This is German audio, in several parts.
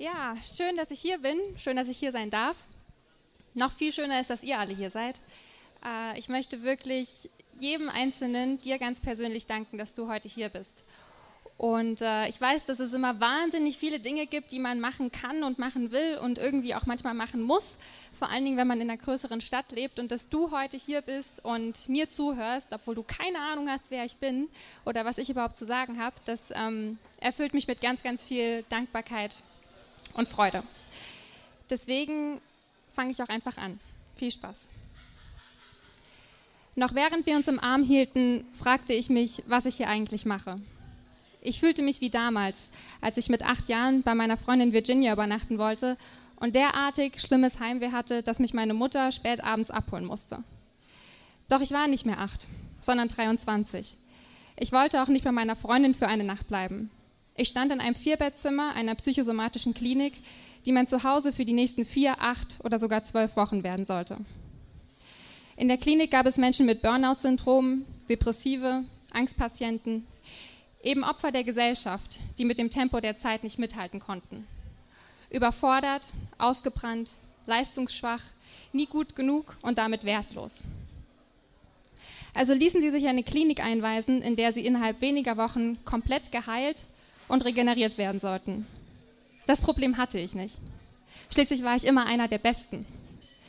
Ja, schön, dass ich hier bin. Schön, dass ich hier sein darf. Noch viel schöner ist, dass ihr alle hier seid. Äh, ich möchte wirklich jedem Einzelnen dir ganz persönlich danken, dass du heute hier bist. Und äh, ich weiß, dass es immer wahnsinnig viele Dinge gibt, die man machen kann und machen will und irgendwie auch manchmal machen muss. Vor allen Dingen, wenn man in einer größeren Stadt lebt und dass du heute hier bist und mir zuhörst, obwohl du keine Ahnung hast, wer ich bin oder was ich überhaupt zu sagen habe, das ähm, erfüllt mich mit ganz, ganz viel Dankbarkeit und Freude. Deswegen fange ich auch einfach an. Viel Spaß. Noch während wir uns im Arm hielten, fragte ich mich, was ich hier eigentlich mache. Ich fühlte mich wie damals, als ich mit acht Jahren bei meiner Freundin Virginia übernachten wollte und derartig schlimmes Heimweh hatte, dass mich meine Mutter spät abends abholen musste. Doch ich war nicht mehr acht, sondern 23. Ich wollte auch nicht bei meiner Freundin für eine Nacht bleiben. Ich stand in einem Vierbettzimmer einer psychosomatischen Klinik, die mein Zuhause für die nächsten vier, acht oder sogar zwölf Wochen werden sollte. In der Klinik gab es Menschen mit Burnout-Syndrom, Depressive, Angstpatienten, eben Opfer der Gesellschaft, die mit dem Tempo der Zeit nicht mithalten konnten. Überfordert, ausgebrannt, leistungsschwach, nie gut genug und damit wertlos. Also ließen sie sich eine Klinik einweisen, in der sie innerhalb weniger Wochen komplett geheilt und regeneriert werden sollten. Das Problem hatte ich nicht. Schließlich war ich immer einer der Besten.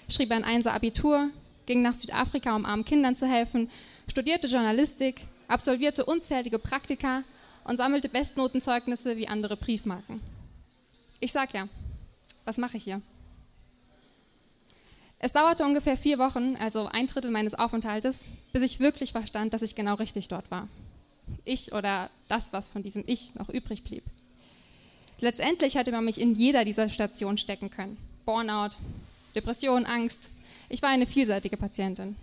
Schrieb ein Einser Abitur, ging nach Südafrika, um armen Kindern zu helfen, studierte Journalistik, absolvierte unzählige Praktika und sammelte Bestnotenzeugnisse wie andere Briefmarken. Ich sag ja, was mache ich hier? Es dauerte ungefähr vier Wochen, also ein Drittel meines Aufenthaltes, bis ich wirklich verstand, dass ich genau richtig dort war. Ich oder das, was von diesem Ich noch übrig blieb. Letztendlich hätte man mich in jeder dieser Stationen stecken können. Burnout, Depression, Angst. Ich war eine vielseitige Patientin.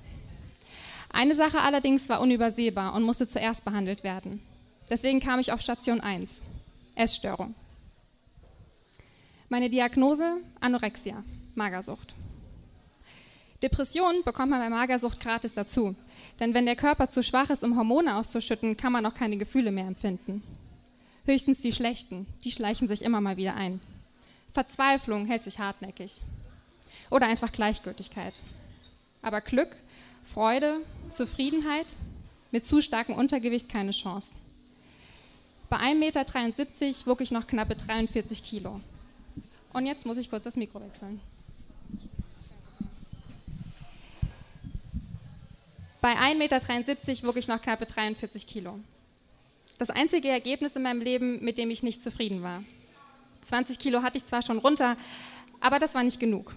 Eine Sache allerdings war unübersehbar und musste zuerst behandelt werden. Deswegen kam ich auf Station 1, Essstörung. Meine Diagnose Anorexia, Magersucht. Depression bekommt man bei Magersucht gratis dazu, denn wenn der Körper zu schwach ist, um Hormone auszuschütten, kann man auch keine Gefühle mehr empfinden. Höchstens die schlechten, die schleichen sich immer mal wieder ein. Verzweiflung hält sich hartnäckig. Oder einfach Gleichgültigkeit. Aber Glück, Freude, Zufriedenheit, mit zu starkem Untergewicht keine Chance. Bei 1,73 Meter wog ich noch knappe 43 Kilo. Und jetzt muss ich kurz das Mikro wechseln. Bei 1,73 Meter wog ich noch knappe 43 Kilo. Das einzige Ergebnis in meinem Leben, mit dem ich nicht zufrieden war. 20 Kilo hatte ich zwar schon runter, aber das war nicht genug.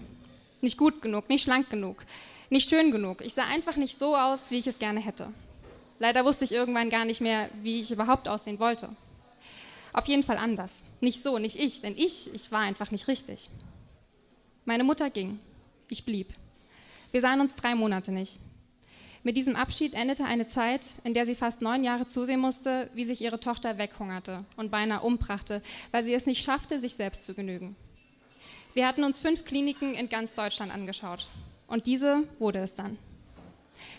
Nicht gut genug, nicht schlank genug, nicht schön genug. Ich sah einfach nicht so aus, wie ich es gerne hätte. Leider wusste ich irgendwann gar nicht mehr, wie ich überhaupt aussehen wollte. Auf jeden Fall anders. Nicht so, nicht ich, denn ich, ich war einfach nicht richtig. Meine Mutter ging. Ich blieb. Wir sahen uns drei Monate nicht. Mit diesem Abschied endete eine Zeit, in der sie fast neun Jahre zusehen musste, wie sich ihre Tochter weghungerte und beinahe umbrachte, weil sie es nicht schaffte, sich selbst zu genügen. Wir hatten uns fünf Kliniken in ganz Deutschland angeschaut. Und diese wurde es dann.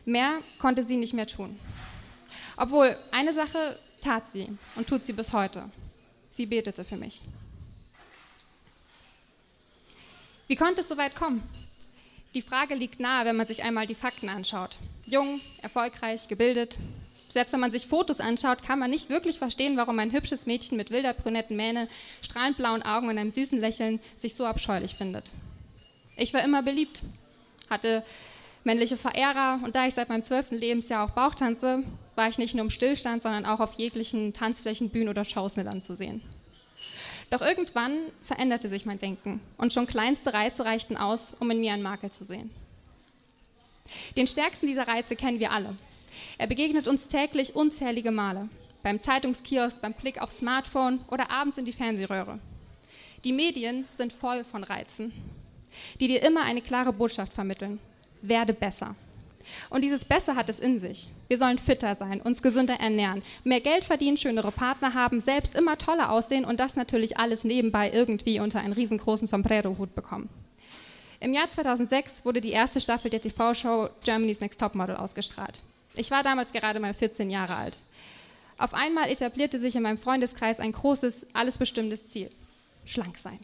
Mehr konnte sie nicht mehr tun. Obwohl, eine Sache tat sie und tut sie bis heute. Sie betete für mich. Wie konnte es so weit kommen? Die Frage liegt nahe, wenn man sich einmal die Fakten anschaut. Jung, erfolgreich, gebildet. Selbst wenn man sich Fotos anschaut, kann man nicht wirklich verstehen, warum ein hübsches Mädchen mit wilder brünetten Mähne, strahlend blauen Augen und einem süßen Lächeln sich so abscheulich findet. Ich war immer beliebt, hatte männliche Verehrer und da ich seit meinem zwölften Lebensjahr auch Bauch tanze, war ich nicht nur im Stillstand, sondern auch auf jeglichen Tanzflächen, Bühnen oder Shows mit anzusehen. Doch irgendwann veränderte sich mein Denken und schon kleinste Reize reichten aus, um in mir einen Makel zu sehen. Den stärksten dieser Reize kennen wir alle. Er begegnet uns täglich unzählige Male. Beim Zeitungskiosk, beim Blick aufs Smartphone oder abends in die Fernsehröhre. Die Medien sind voll von Reizen, die dir immer eine klare Botschaft vermitteln. Werde besser. Und dieses Besser hat es in sich. Wir sollen fitter sein, uns gesünder ernähren, mehr Geld verdienen, schönere Partner haben, selbst immer toller aussehen und das natürlich alles nebenbei irgendwie unter einen riesengroßen Sombrero-Hut bekommen. Im Jahr 2006 wurde die erste Staffel der TV-Show Germany's Next Topmodel ausgestrahlt. Ich war damals gerade mal 14 Jahre alt. Auf einmal etablierte sich in meinem Freundeskreis ein großes, alles bestimmendes Ziel. Schlank sein.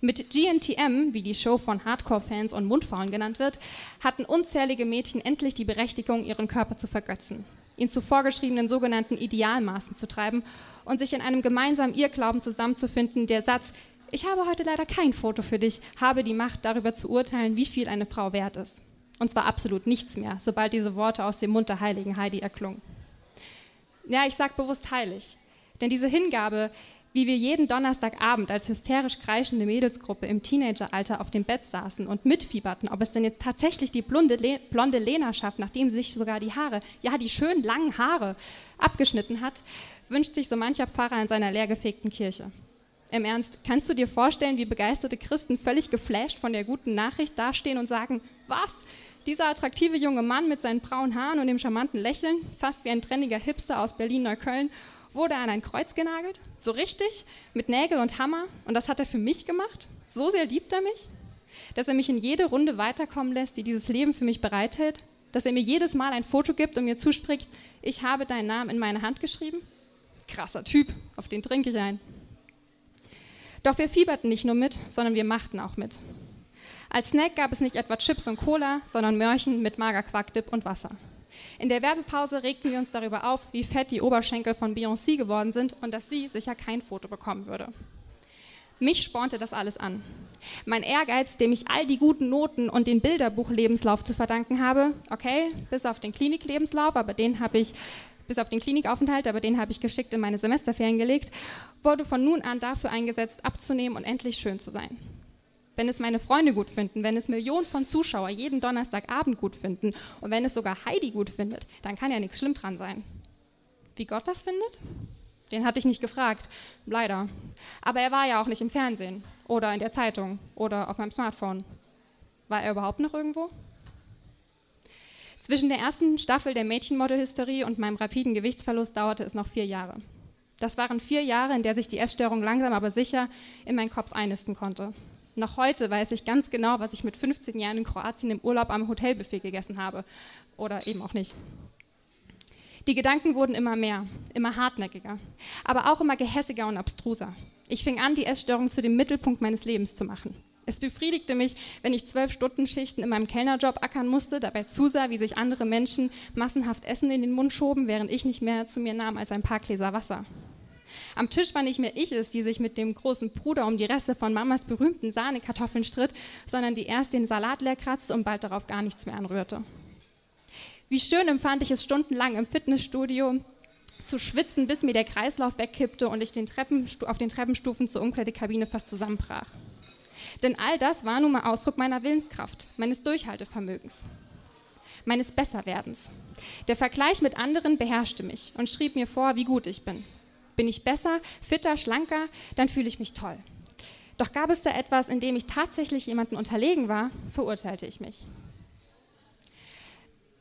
Mit GNTM, wie die Show von Hardcore-Fans und Mundfaulen genannt wird, hatten unzählige Mädchen endlich die Berechtigung, ihren Körper zu vergötzen, ihn zu vorgeschriebenen sogenannten Idealmaßen zu treiben und sich in einem gemeinsamen Irrglauben zusammenzufinden, der Satz, ich habe heute leider kein Foto für dich, habe die Macht, darüber zu urteilen, wie viel eine Frau wert ist. Und zwar absolut nichts mehr, sobald diese Worte aus dem Mund der heiligen Heidi erklungen. Ja, ich sage bewusst heilig, denn diese Hingabe wie wir jeden Donnerstagabend als hysterisch kreischende Mädelsgruppe im Teenageralter auf dem Bett saßen und mitfieberten, ob es denn jetzt tatsächlich die blonde, Le blonde Lena schafft, nachdem sich sogar die Haare, ja die schönen langen Haare, abgeschnitten hat, wünscht sich so mancher Pfarrer in seiner leergefegten Kirche. Im Ernst, kannst du dir vorstellen, wie begeisterte Christen völlig geflasht von der guten Nachricht dastehen und sagen, was? Dieser attraktive junge Mann mit seinen braunen Haaren und dem charmanten Lächeln, fast wie ein trendiger Hipster aus Berlin-Neukölln, wurde an ein Kreuz genagelt, so richtig, mit Nägel und Hammer. Und das hat er für mich gemacht. So sehr liebt er mich, dass er mich in jede Runde weiterkommen lässt, die dieses Leben für mich bereithält. Dass er mir jedes Mal ein Foto gibt und mir zuspricht, ich habe deinen Namen in meine Hand geschrieben. Krasser Typ, auf den trinke ich ein. Doch wir fieberten nicht nur mit, sondern wir machten auch mit. Als Snack gab es nicht etwa Chips und Cola, sondern Mörchen mit Magerquarkdip und Wasser. In der Werbepause regten wir uns darüber auf, wie fett die Oberschenkel von Beyoncé geworden sind und dass sie sicher kein Foto bekommen würde. Mich spornte das alles an. Mein Ehrgeiz, dem ich all die guten Noten und den Bilderbuchlebenslauf zu verdanken habe, okay, bis auf den Kliniklebenslauf, aber den habe ich bis auf den Klinikaufenthalt, aber den habe ich geschickt in meine Semesterferien gelegt, wurde von nun an dafür eingesetzt, abzunehmen und endlich schön zu sein wenn es meine Freunde gut finden, wenn es Millionen von Zuschauern jeden Donnerstagabend gut finden und wenn es sogar Heidi gut findet, dann kann ja nichts schlimm dran sein. Wie Gott das findet? Den hatte ich nicht gefragt, leider. Aber er war ja auch nicht im Fernsehen oder in der Zeitung oder auf meinem Smartphone. War er überhaupt noch irgendwo? Zwischen der ersten Staffel der Mädchenmodel-Hysterie und meinem rapiden Gewichtsverlust dauerte es noch vier Jahre. Das waren vier Jahre, in der sich die Essstörung langsam aber sicher in meinen Kopf einnisten konnte. Noch heute weiß ich ganz genau, was ich mit 15 Jahren in Kroatien im Urlaub am Hotelbuffet gegessen habe. Oder eben auch nicht. Die Gedanken wurden immer mehr, immer hartnäckiger, aber auch immer gehässiger und abstruser. Ich fing an, die Essstörung zu dem Mittelpunkt meines Lebens zu machen. Es befriedigte mich, wenn ich zwölf Stunden Schichten in meinem Kellnerjob ackern musste, dabei zusah, wie sich andere Menschen massenhaft Essen in den Mund schoben, während ich nicht mehr zu mir nahm als ein paar Gläser Wasser. Am Tisch war nicht mehr ich es, die sich mit dem großen Bruder um die Reste von Mamas berühmten Sahnekartoffeln stritt, sondern die erst den Salat leer kratzte und bald darauf gar nichts mehr anrührte. Wie schön empfand ich es stundenlang im Fitnessstudio zu schwitzen, bis mir der Kreislauf wegkippte und ich den auf den Treppenstufen zur Umkleidekabine fast zusammenbrach. Denn all das war nun mal Ausdruck meiner Willenskraft, meines Durchhaltevermögens, meines Besserwerdens. Der Vergleich mit anderen beherrschte mich und schrieb mir vor, wie gut ich bin. Bin ich besser, fitter, schlanker, dann fühle ich mich toll. Doch gab es da etwas, in dem ich tatsächlich jemanden unterlegen war, verurteilte ich mich.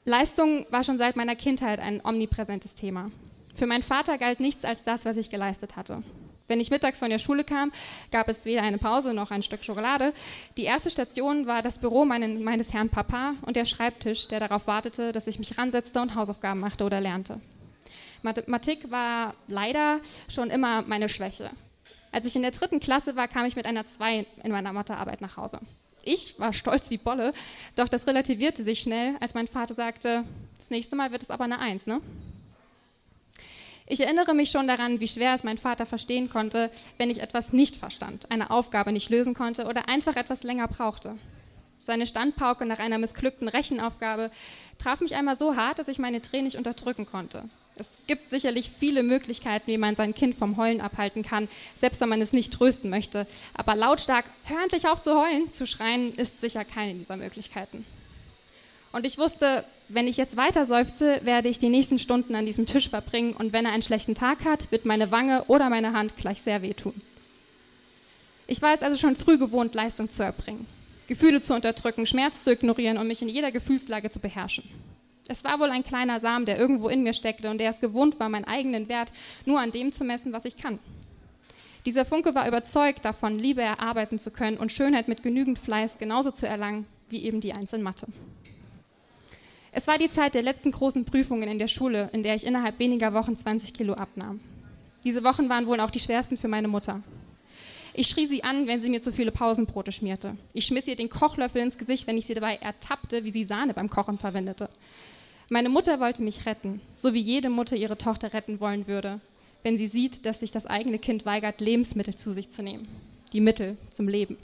Leistung war schon seit meiner Kindheit ein omnipräsentes Thema. Für meinen Vater galt nichts als das, was ich geleistet hatte. Wenn ich mittags von der Schule kam, gab es weder eine Pause noch ein Stück Schokolade. Die erste Station war das Büro meinen, meines Herrn Papa und der Schreibtisch, der darauf wartete, dass ich mich ransetzte und Hausaufgaben machte oder lernte. Mathematik war leider schon immer meine Schwäche. Als ich in der dritten Klasse war, kam ich mit einer 2 in meiner Mathearbeit nach Hause. Ich war stolz wie Bolle, doch das relativierte sich schnell, als mein Vater sagte, das nächste Mal wird es aber eine 1, ne? Ich erinnere mich schon daran, wie schwer es mein Vater verstehen konnte, wenn ich etwas nicht verstand, eine Aufgabe nicht lösen konnte oder einfach etwas länger brauchte. Seine Standpauke nach einer missglückten Rechenaufgabe traf mich einmal so hart, dass ich meine Tränen nicht unterdrücken konnte. Es gibt sicherlich viele Möglichkeiten, wie man sein Kind vom Heulen abhalten kann, selbst wenn man es nicht trösten möchte. Aber lautstark, hör endlich auf zu heulen, zu schreien, ist sicher keine dieser Möglichkeiten. Und ich wusste, wenn ich jetzt weiter seufze, werde ich die nächsten Stunden an diesem Tisch verbringen und wenn er einen schlechten Tag hat, wird meine Wange oder meine Hand gleich sehr wehtun. Ich war es also schon früh gewohnt, Leistung zu erbringen, Gefühle zu unterdrücken, Schmerz zu ignorieren und mich in jeder Gefühlslage zu beherrschen. Es war wohl ein kleiner Samen, der irgendwo in mir steckte und der es gewohnt war, meinen eigenen Wert nur an dem zu messen, was ich kann. Dieser Funke war überzeugt davon, Liebe erarbeiten zu können und Schönheit mit genügend Fleiß genauso zu erlangen wie eben die Eins in Mathe. Es war die Zeit der letzten großen Prüfungen in der Schule, in der ich innerhalb weniger Wochen 20 Kilo abnahm. Diese Wochen waren wohl auch die schwersten für meine Mutter. Ich schrie sie an, wenn sie mir zu viele Pausenbrote schmierte. Ich schmiss ihr den Kochlöffel ins Gesicht, wenn ich sie dabei ertappte, wie sie Sahne beim Kochen verwendete. Meine Mutter wollte mich retten, so wie jede Mutter ihre Tochter retten wollen würde, wenn sie sieht, dass sich das eigene Kind weigert, Lebensmittel zu sich zu nehmen. Die Mittel zum Leben.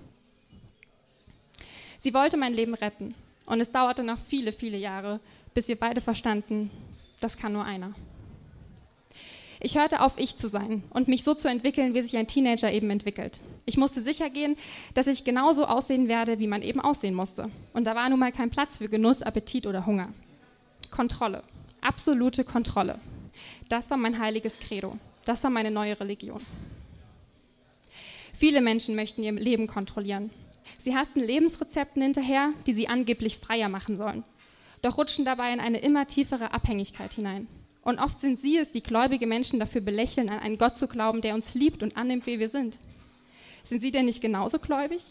Sie wollte mein Leben retten. Und es dauerte noch viele, viele Jahre, bis wir beide verstanden, das kann nur einer. Ich hörte auf, ich zu sein und mich so zu entwickeln, wie sich ein Teenager eben entwickelt. Ich musste sicher gehen, dass ich genauso aussehen werde, wie man eben aussehen musste. Und da war nun mal kein Platz für Genuss, Appetit oder Hunger. Kontrolle, absolute Kontrolle. Das war mein heiliges Credo. Das war meine neue Religion. Viele Menschen möchten ihr Leben kontrollieren. Sie hasten Lebensrezepten hinterher, die sie angeblich freier machen sollen, doch rutschen dabei in eine immer tiefere Abhängigkeit hinein. Und oft sind sie es, die gläubige Menschen dafür belächeln, an einen Gott zu glauben, der uns liebt und annimmt, wie wir sind. Sind sie denn nicht genauso gläubig?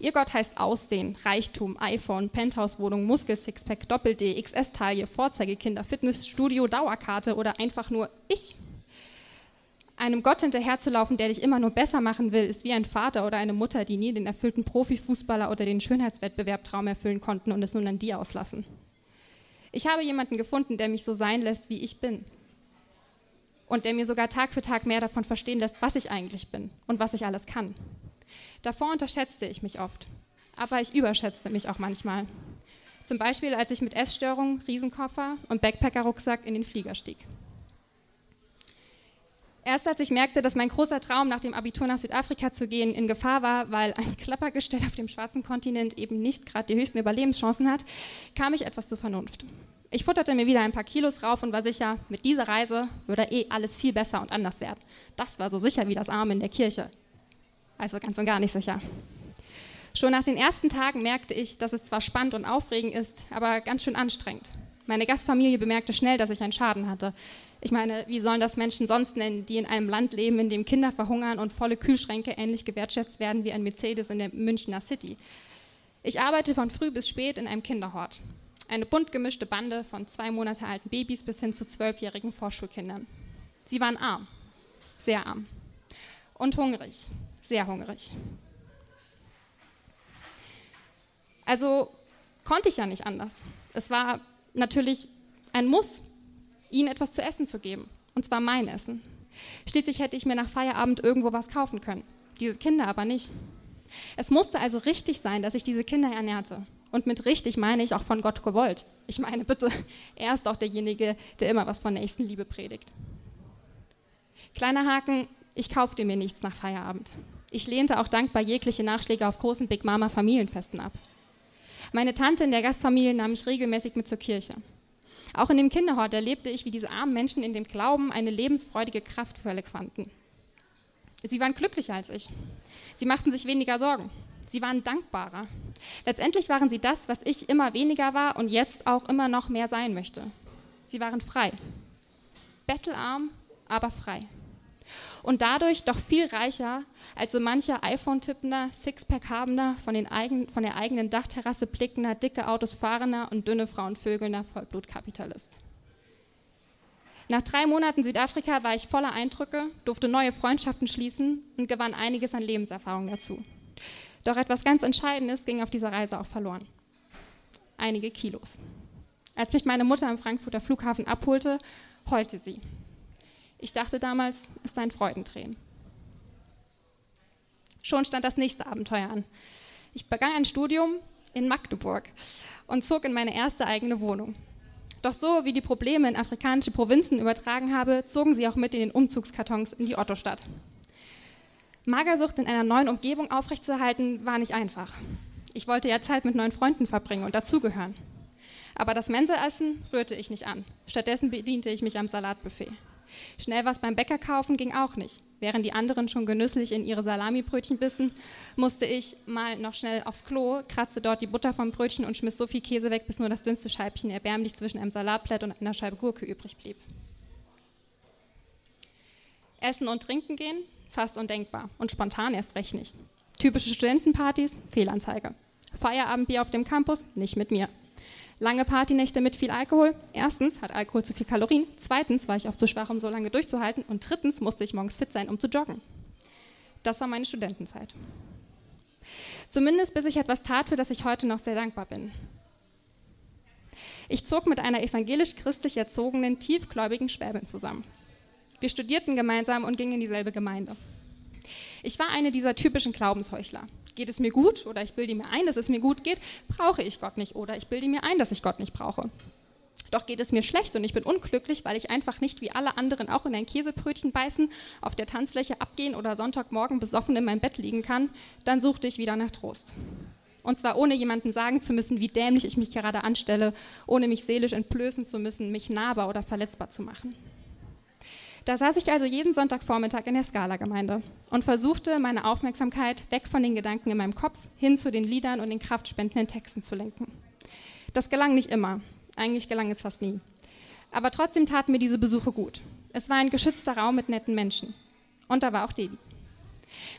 Ihr Gott heißt Aussehen, Reichtum, iPhone, Penthouse-Wohnung, Muskel-Sixpack, Doppel-D, XS-Taille, Vorzeigekinder, Fitnessstudio, Dauerkarte oder einfach nur ich. Einem Gott hinterherzulaufen, der dich immer nur besser machen will, ist wie ein Vater oder eine Mutter, die nie den erfüllten Profifußballer oder den Schönheitswettbewerb Traum erfüllen konnten und es nun an die auslassen. Ich habe jemanden gefunden, der mich so sein lässt, wie ich bin. Und der mir sogar Tag für Tag mehr davon verstehen lässt, was ich eigentlich bin und was ich alles kann. Davor unterschätzte ich mich oft, aber ich überschätzte mich auch manchmal. Zum Beispiel, als ich mit Essstörung, Riesenkoffer und Backpacker-Rucksack in den Flieger stieg. Erst als ich merkte, dass mein großer Traum, nach dem Abitur nach Südafrika zu gehen, in Gefahr war, weil ein Klappergestell auf dem schwarzen Kontinent eben nicht gerade die höchsten Überlebenschancen hat, kam ich etwas zur Vernunft. Ich futterte mir wieder ein paar Kilos rauf und war sicher, mit dieser Reise würde eh alles viel besser und anders werden. Das war so sicher wie das Arm in der Kirche. Also ganz und gar nicht sicher. Schon nach den ersten Tagen merkte ich, dass es zwar spannend und aufregend ist, aber ganz schön anstrengend. Meine Gastfamilie bemerkte schnell, dass ich einen Schaden hatte. Ich meine, wie sollen das Menschen sonst nennen, die in einem Land leben, in dem Kinder verhungern und volle Kühlschränke ähnlich gewertschätzt werden wie ein Mercedes in der Münchner City? Ich arbeite von früh bis spät in einem Kinderhort. Eine bunt gemischte Bande von zwei Monate alten Babys bis hin zu zwölfjährigen Vorschulkindern. Sie waren arm, sehr arm. Und hungrig, sehr hungrig. Also konnte ich ja nicht anders. Es war natürlich ein Muss, ihnen etwas zu essen zu geben. Und zwar mein Essen. Schließlich hätte ich mir nach Feierabend irgendwo was kaufen können. Diese Kinder aber nicht. Es musste also richtig sein, dass ich diese Kinder ernährte. Und mit richtig meine ich auch von Gott gewollt. Ich meine, bitte, er ist doch derjenige, der immer was von Nächstenliebe predigt. Kleiner Haken, ich kaufte mir nichts nach Feierabend. Ich lehnte auch dankbar jegliche Nachschläge auf großen Big Mama Familienfesten ab. Meine Tante in der Gastfamilie nahm mich regelmäßig mit zur Kirche. Auch in dem Kinderhort erlebte ich, wie diese armen Menschen in dem Glauben eine lebensfreudige Kraftquelle fanden. Sie waren glücklicher als ich. Sie machten sich weniger Sorgen. Sie waren dankbarer. Letztendlich waren sie das, was ich immer weniger war und jetzt auch immer noch mehr sein möchte. Sie waren frei. Bettelarm, aber frei und dadurch doch viel reicher als so mancher iPhone-tippender, Sixpack-habender, von, von der eigenen Dachterrasse blickender, dicke Autos fahrender und dünne Frauen vögelnder Vollblutkapitalist. Nach drei Monaten Südafrika war ich voller Eindrücke, durfte neue Freundschaften schließen und gewann einiges an Lebenserfahrung dazu. Doch etwas ganz Entscheidendes ging auf dieser Reise auch verloren. Einige Kilos. Als mich meine Mutter am Frankfurter Flughafen abholte, heulte sie. Ich dachte damals, es seien Freudentränen. Schon stand das nächste Abenteuer an. Ich begann ein Studium in Magdeburg und zog in meine erste eigene Wohnung. Doch so wie die Probleme in afrikanische Provinzen übertragen habe, zogen sie auch mit in den Umzugskartons in die Ottostadt. Magersucht in einer neuen Umgebung aufrechtzuerhalten, war nicht einfach. Ich wollte ja Zeit mit neuen Freunden verbringen und dazugehören. Aber das Mensaessen rührte ich nicht an. Stattdessen bediente ich mich am Salatbuffet. Schnell was beim Bäcker kaufen ging auch nicht. Während die anderen schon genüsslich in ihre Salamibrötchen bissen, musste ich mal noch schnell aufs Klo, kratzte dort die Butter vom Brötchen und schmiss so viel Käse weg, bis nur das dünnste Scheibchen erbärmlich zwischen einem Salatblatt und einer Scheibe Gurke übrig blieb. Essen und trinken gehen? Fast undenkbar. Und spontan erst recht nicht. Typische Studentenpartys? Fehlanzeige. Feierabendbier auf dem Campus? Nicht mit mir. Lange Partynächte mit viel Alkohol. Erstens hat Alkohol zu viel Kalorien. Zweitens war ich oft zu schwach, um so lange durchzuhalten. Und drittens musste ich morgens fit sein, um zu joggen. Das war meine Studentenzeit. Zumindest bis ich etwas tat, für das ich heute noch sehr dankbar bin. Ich zog mit einer evangelisch-christlich erzogenen, tiefgläubigen Schwäbin zusammen. Wir studierten gemeinsam und gingen in dieselbe Gemeinde. Ich war eine dieser typischen Glaubensheuchler. Geht es mir gut oder ich bilde mir ein, dass es mir gut geht, brauche ich Gott nicht oder ich bilde mir ein, dass ich Gott nicht brauche. Doch geht es mir schlecht und ich bin unglücklich, weil ich einfach nicht wie alle anderen auch in ein Käsebrötchen beißen, auf der Tanzfläche abgehen oder Sonntagmorgen besoffen in meinem Bett liegen kann, dann suchte ich wieder nach Trost. Und zwar ohne jemandem sagen zu müssen, wie dämlich ich mich gerade anstelle, ohne mich seelisch entblößen zu müssen, mich nahbar oder verletzbar zu machen. Da saß ich also jeden Sonntagvormittag in der Skala-Gemeinde und versuchte, meine Aufmerksamkeit weg von den Gedanken in meinem Kopf hin zu den Liedern und den kraftspendenden Texten zu lenken. Das gelang nicht immer, eigentlich gelang es fast nie. Aber trotzdem taten mir diese Besuche gut. Es war ein geschützter Raum mit netten Menschen. Und da war auch Debbie.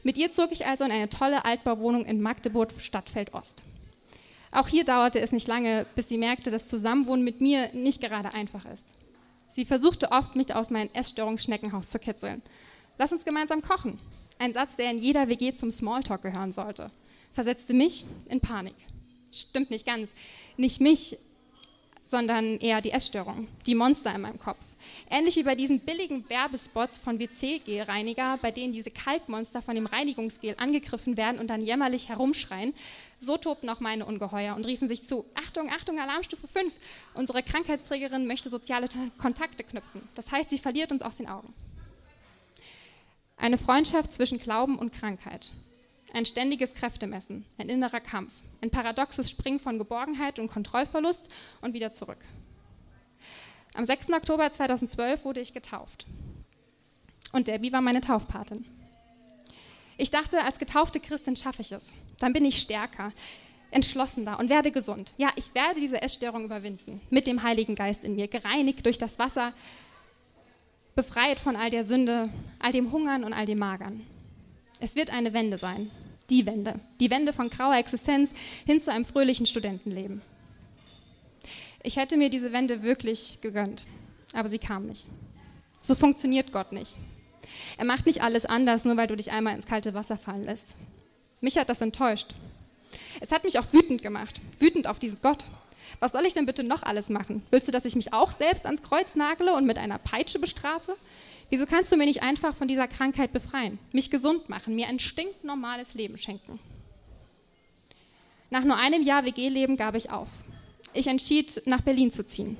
Mit ihr zog ich also in eine tolle Altbauwohnung in Magdeburg Stadtfeld Ost. Auch hier dauerte es nicht lange, bis sie merkte, dass Zusammenwohnen mit mir nicht gerade einfach ist. Sie versuchte oft, mich aus meinem Essstörungsschneckenhaus zu kitzeln. Lass uns gemeinsam kochen. Ein Satz, der in jeder WG zum Smalltalk gehören sollte. Versetzte mich in Panik. Stimmt nicht ganz. Nicht mich, sondern eher die Essstörung, die Monster in meinem Kopf. Ähnlich wie bei diesen billigen Werbespots von WC-Gelreiniger, bei denen diese Kalkmonster von dem Reinigungsgel angegriffen werden und dann jämmerlich herumschreien, so tobten auch meine Ungeheuer und riefen sich zu, Achtung, Achtung, Alarmstufe 5, unsere Krankheitsträgerin möchte soziale Kontakte knüpfen. Das heißt, sie verliert uns aus den Augen. Eine Freundschaft zwischen Glauben und Krankheit. Ein ständiges Kräftemessen, ein innerer Kampf, ein paradoxes Springen von Geborgenheit und Kontrollverlust und wieder zurück. Am 6. Oktober 2012 wurde ich getauft. Und Debbie war meine Taufpatin. Ich dachte, als getaufte Christin schaffe ich es. Dann bin ich stärker, entschlossener und werde gesund. Ja, ich werde diese Essstörung überwinden. Mit dem Heiligen Geist in mir, gereinigt durch das Wasser, befreit von all der Sünde, all dem Hungern und all dem Magern. Es wird eine Wende sein die Wende. Die Wende von grauer Existenz hin zu einem fröhlichen Studentenleben. Ich hätte mir diese Wende wirklich gegönnt, aber sie kam nicht. So funktioniert Gott nicht. Er macht nicht alles anders, nur weil du dich einmal ins kalte Wasser fallen lässt. Mich hat das enttäuscht. Es hat mich auch wütend gemacht, wütend auf diesen Gott. Was soll ich denn bitte noch alles machen? Willst du, dass ich mich auch selbst ans Kreuz nagle und mit einer Peitsche bestrafe? Wieso kannst du mir nicht einfach von dieser Krankheit befreien, mich gesund machen, mir ein stinknormales Leben schenken? Nach nur einem Jahr WG-Leben gab ich auf. Ich entschied, nach Berlin zu ziehen.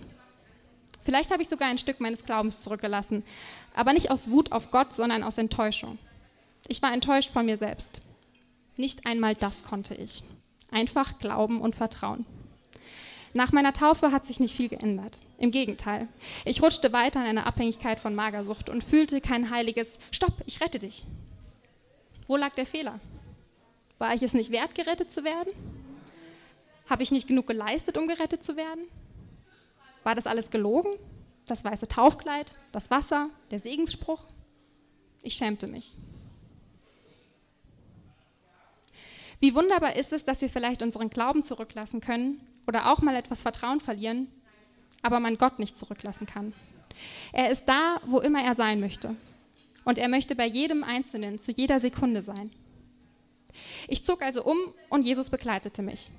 Vielleicht habe ich sogar ein Stück meines Glaubens zurückgelassen, aber nicht aus Wut auf Gott, sondern aus Enttäuschung. Ich war enttäuscht von mir selbst. Nicht einmal das konnte ich. Einfach glauben und vertrauen. Nach meiner Taufe hat sich nicht viel geändert. Im Gegenteil. Ich rutschte weiter in eine Abhängigkeit von Magersucht und fühlte kein heiliges Stopp, ich rette dich. Wo lag der Fehler? War ich es nicht wert, gerettet zu werden? Habe ich nicht genug geleistet, um gerettet zu werden? War das alles gelogen? Das weiße Taufkleid, das Wasser, der Segensspruch? Ich schämte mich. Wie wunderbar ist es, dass wir vielleicht unseren Glauben zurücklassen können oder auch mal etwas Vertrauen verlieren, aber man Gott nicht zurücklassen kann. Er ist da, wo immer er sein möchte. Und er möchte bei jedem Einzelnen zu jeder Sekunde sein. Ich zog also um und Jesus begleitete mich.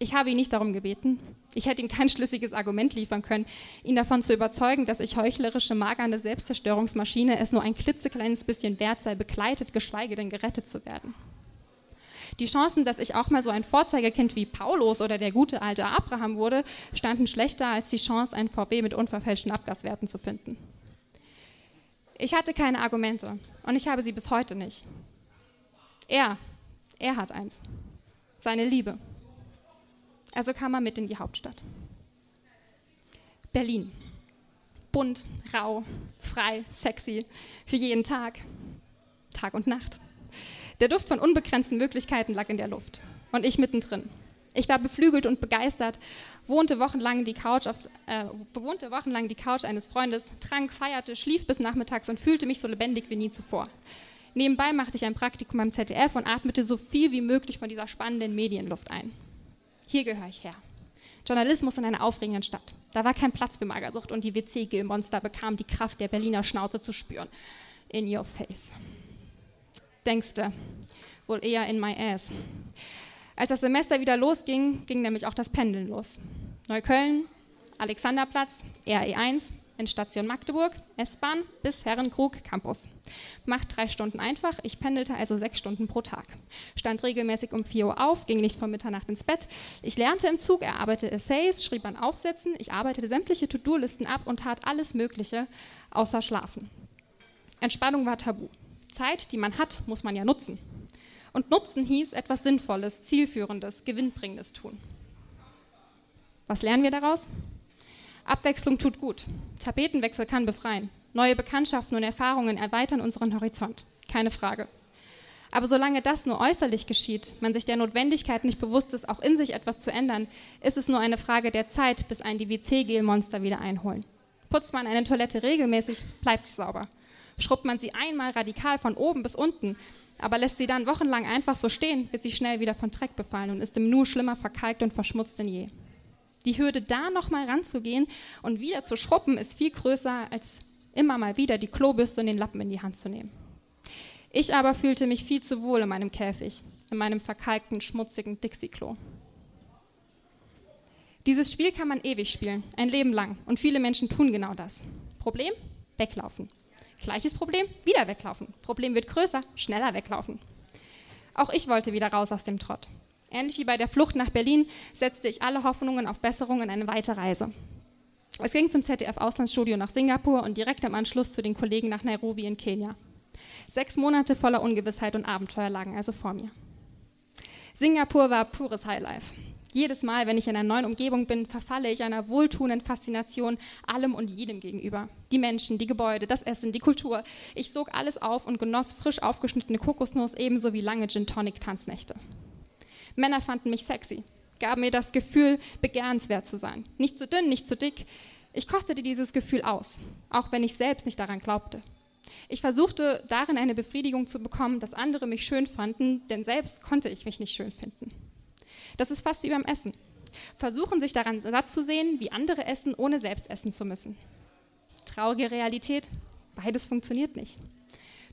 Ich habe ihn nicht darum gebeten. Ich hätte ihm kein schlüssiges Argument liefern können, ihn davon zu überzeugen, dass ich heuchlerische, magernde Selbstzerstörungsmaschine es nur ein klitzekleines bisschen wert sei, begleitet, geschweige denn gerettet zu werden. Die Chancen, dass ich auch mal so ein Vorzeigekind wie Paulus oder der gute alte Abraham wurde, standen schlechter als die Chance, einen VW mit unverfälschten Abgaswerten zu finden. Ich hatte keine Argumente und ich habe sie bis heute nicht. Er, er hat eins. Seine Liebe. Also kam er mit in die Hauptstadt. Berlin. Bunt, rau, frei, sexy, für jeden Tag, Tag und Nacht. Der Duft von unbegrenzten Möglichkeiten lag in der Luft und ich mittendrin. Ich war beflügelt und begeistert, wohnte wochenlang die Couch auf, äh, bewohnte wochenlang die Couch eines Freundes, trank, feierte, schlief bis nachmittags und fühlte mich so lebendig wie nie zuvor. Nebenbei machte ich ein Praktikum beim ZDF und atmete so viel wie möglich von dieser spannenden Medienluft ein. Hier gehöre ich her. Journalismus in einer aufregenden Stadt. Da war kein Platz für Magersucht und die WC-Gilmonster bekamen die Kraft der Berliner Schnauze zu spüren. In your face. Denkste. Wohl eher in my ass. Als das Semester wieder losging, ging nämlich auch das Pendeln los. Neukölln, Alexanderplatz, RE1, in Station Magdeburg, S-Bahn bis Herrenkrug Campus. Macht drei Stunden einfach, ich pendelte also sechs Stunden pro Tag. Stand regelmäßig um 4 Uhr auf, ging nicht vor Mitternacht ins Bett. Ich lernte im Zug, erarbeitete Essays, schrieb an Aufsätzen, ich arbeitete sämtliche To-Do-Listen ab und tat alles Mögliche außer schlafen. Entspannung war tabu. Zeit, die man hat, muss man ja nutzen. Und nutzen hieß etwas Sinnvolles, Zielführendes, Gewinnbringendes tun. Was lernen wir daraus? Abwechslung tut gut. Tapetenwechsel kann befreien. Neue Bekanntschaften und Erfahrungen erweitern unseren Horizont. Keine Frage. Aber solange das nur äußerlich geschieht, man sich der Notwendigkeit nicht bewusst ist, auch in sich etwas zu ändern, ist es nur eine Frage der Zeit, bis ein die WC-Gel-Monster wieder einholen. Putzt man eine Toilette regelmäßig, bleibt sie sauber. Schrubbt man sie einmal radikal von oben bis unten, aber lässt sie dann wochenlang einfach so stehen, wird sie schnell wieder von Dreck befallen und ist im Nu schlimmer verkalkt und verschmutzt denn je. Die Hürde, da nochmal ranzugehen und wieder zu schrubben, ist viel größer, als immer mal wieder die Klobürste und den Lappen in die Hand zu nehmen. Ich aber fühlte mich viel zu wohl in meinem Käfig, in meinem verkalkten, schmutzigen Dixie-Klo. Dieses Spiel kann man ewig spielen, ein Leben lang. Und viele Menschen tun genau das. Problem? Weglaufen. Gleiches Problem? Wieder weglaufen. Problem wird größer, schneller weglaufen. Auch ich wollte wieder raus aus dem Trott. Ähnlich wie bei der Flucht nach Berlin setzte ich alle Hoffnungen auf Besserung in eine weite Reise. Es ging zum ZDF-Auslandsstudio nach Singapur und direkt im Anschluss zu den Kollegen nach Nairobi in Kenia. Sechs Monate voller Ungewissheit und Abenteuer lagen also vor mir. Singapur war pures Highlife. Jedes Mal, wenn ich in einer neuen Umgebung bin, verfalle ich einer wohltuenden Faszination allem und jedem gegenüber. Die Menschen, die Gebäude, das Essen, die Kultur. Ich sog alles auf und genoss frisch aufgeschnittene Kokosnuss ebenso wie lange Gin-Tonic-Tanznächte. Männer fanden mich sexy, gaben mir das Gefühl, begehrenswert zu sein. Nicht zu dünn, nicht zu dick. Ich kostete dieses Gefühl aus, auch wenn ich selbst nicht daran glaubte. Ich versuchte darin eine Befriedigung zu bekommen, dass andere mich schön fanden, denn selbst konnte ich mich nicht schön finden. Das ist fast wie beim Essen. Versuchen sich daran satt zu sehen, wie andere essen, ohne selbst essen zu müssen. Traurige Realität, beides funktioniert nicht.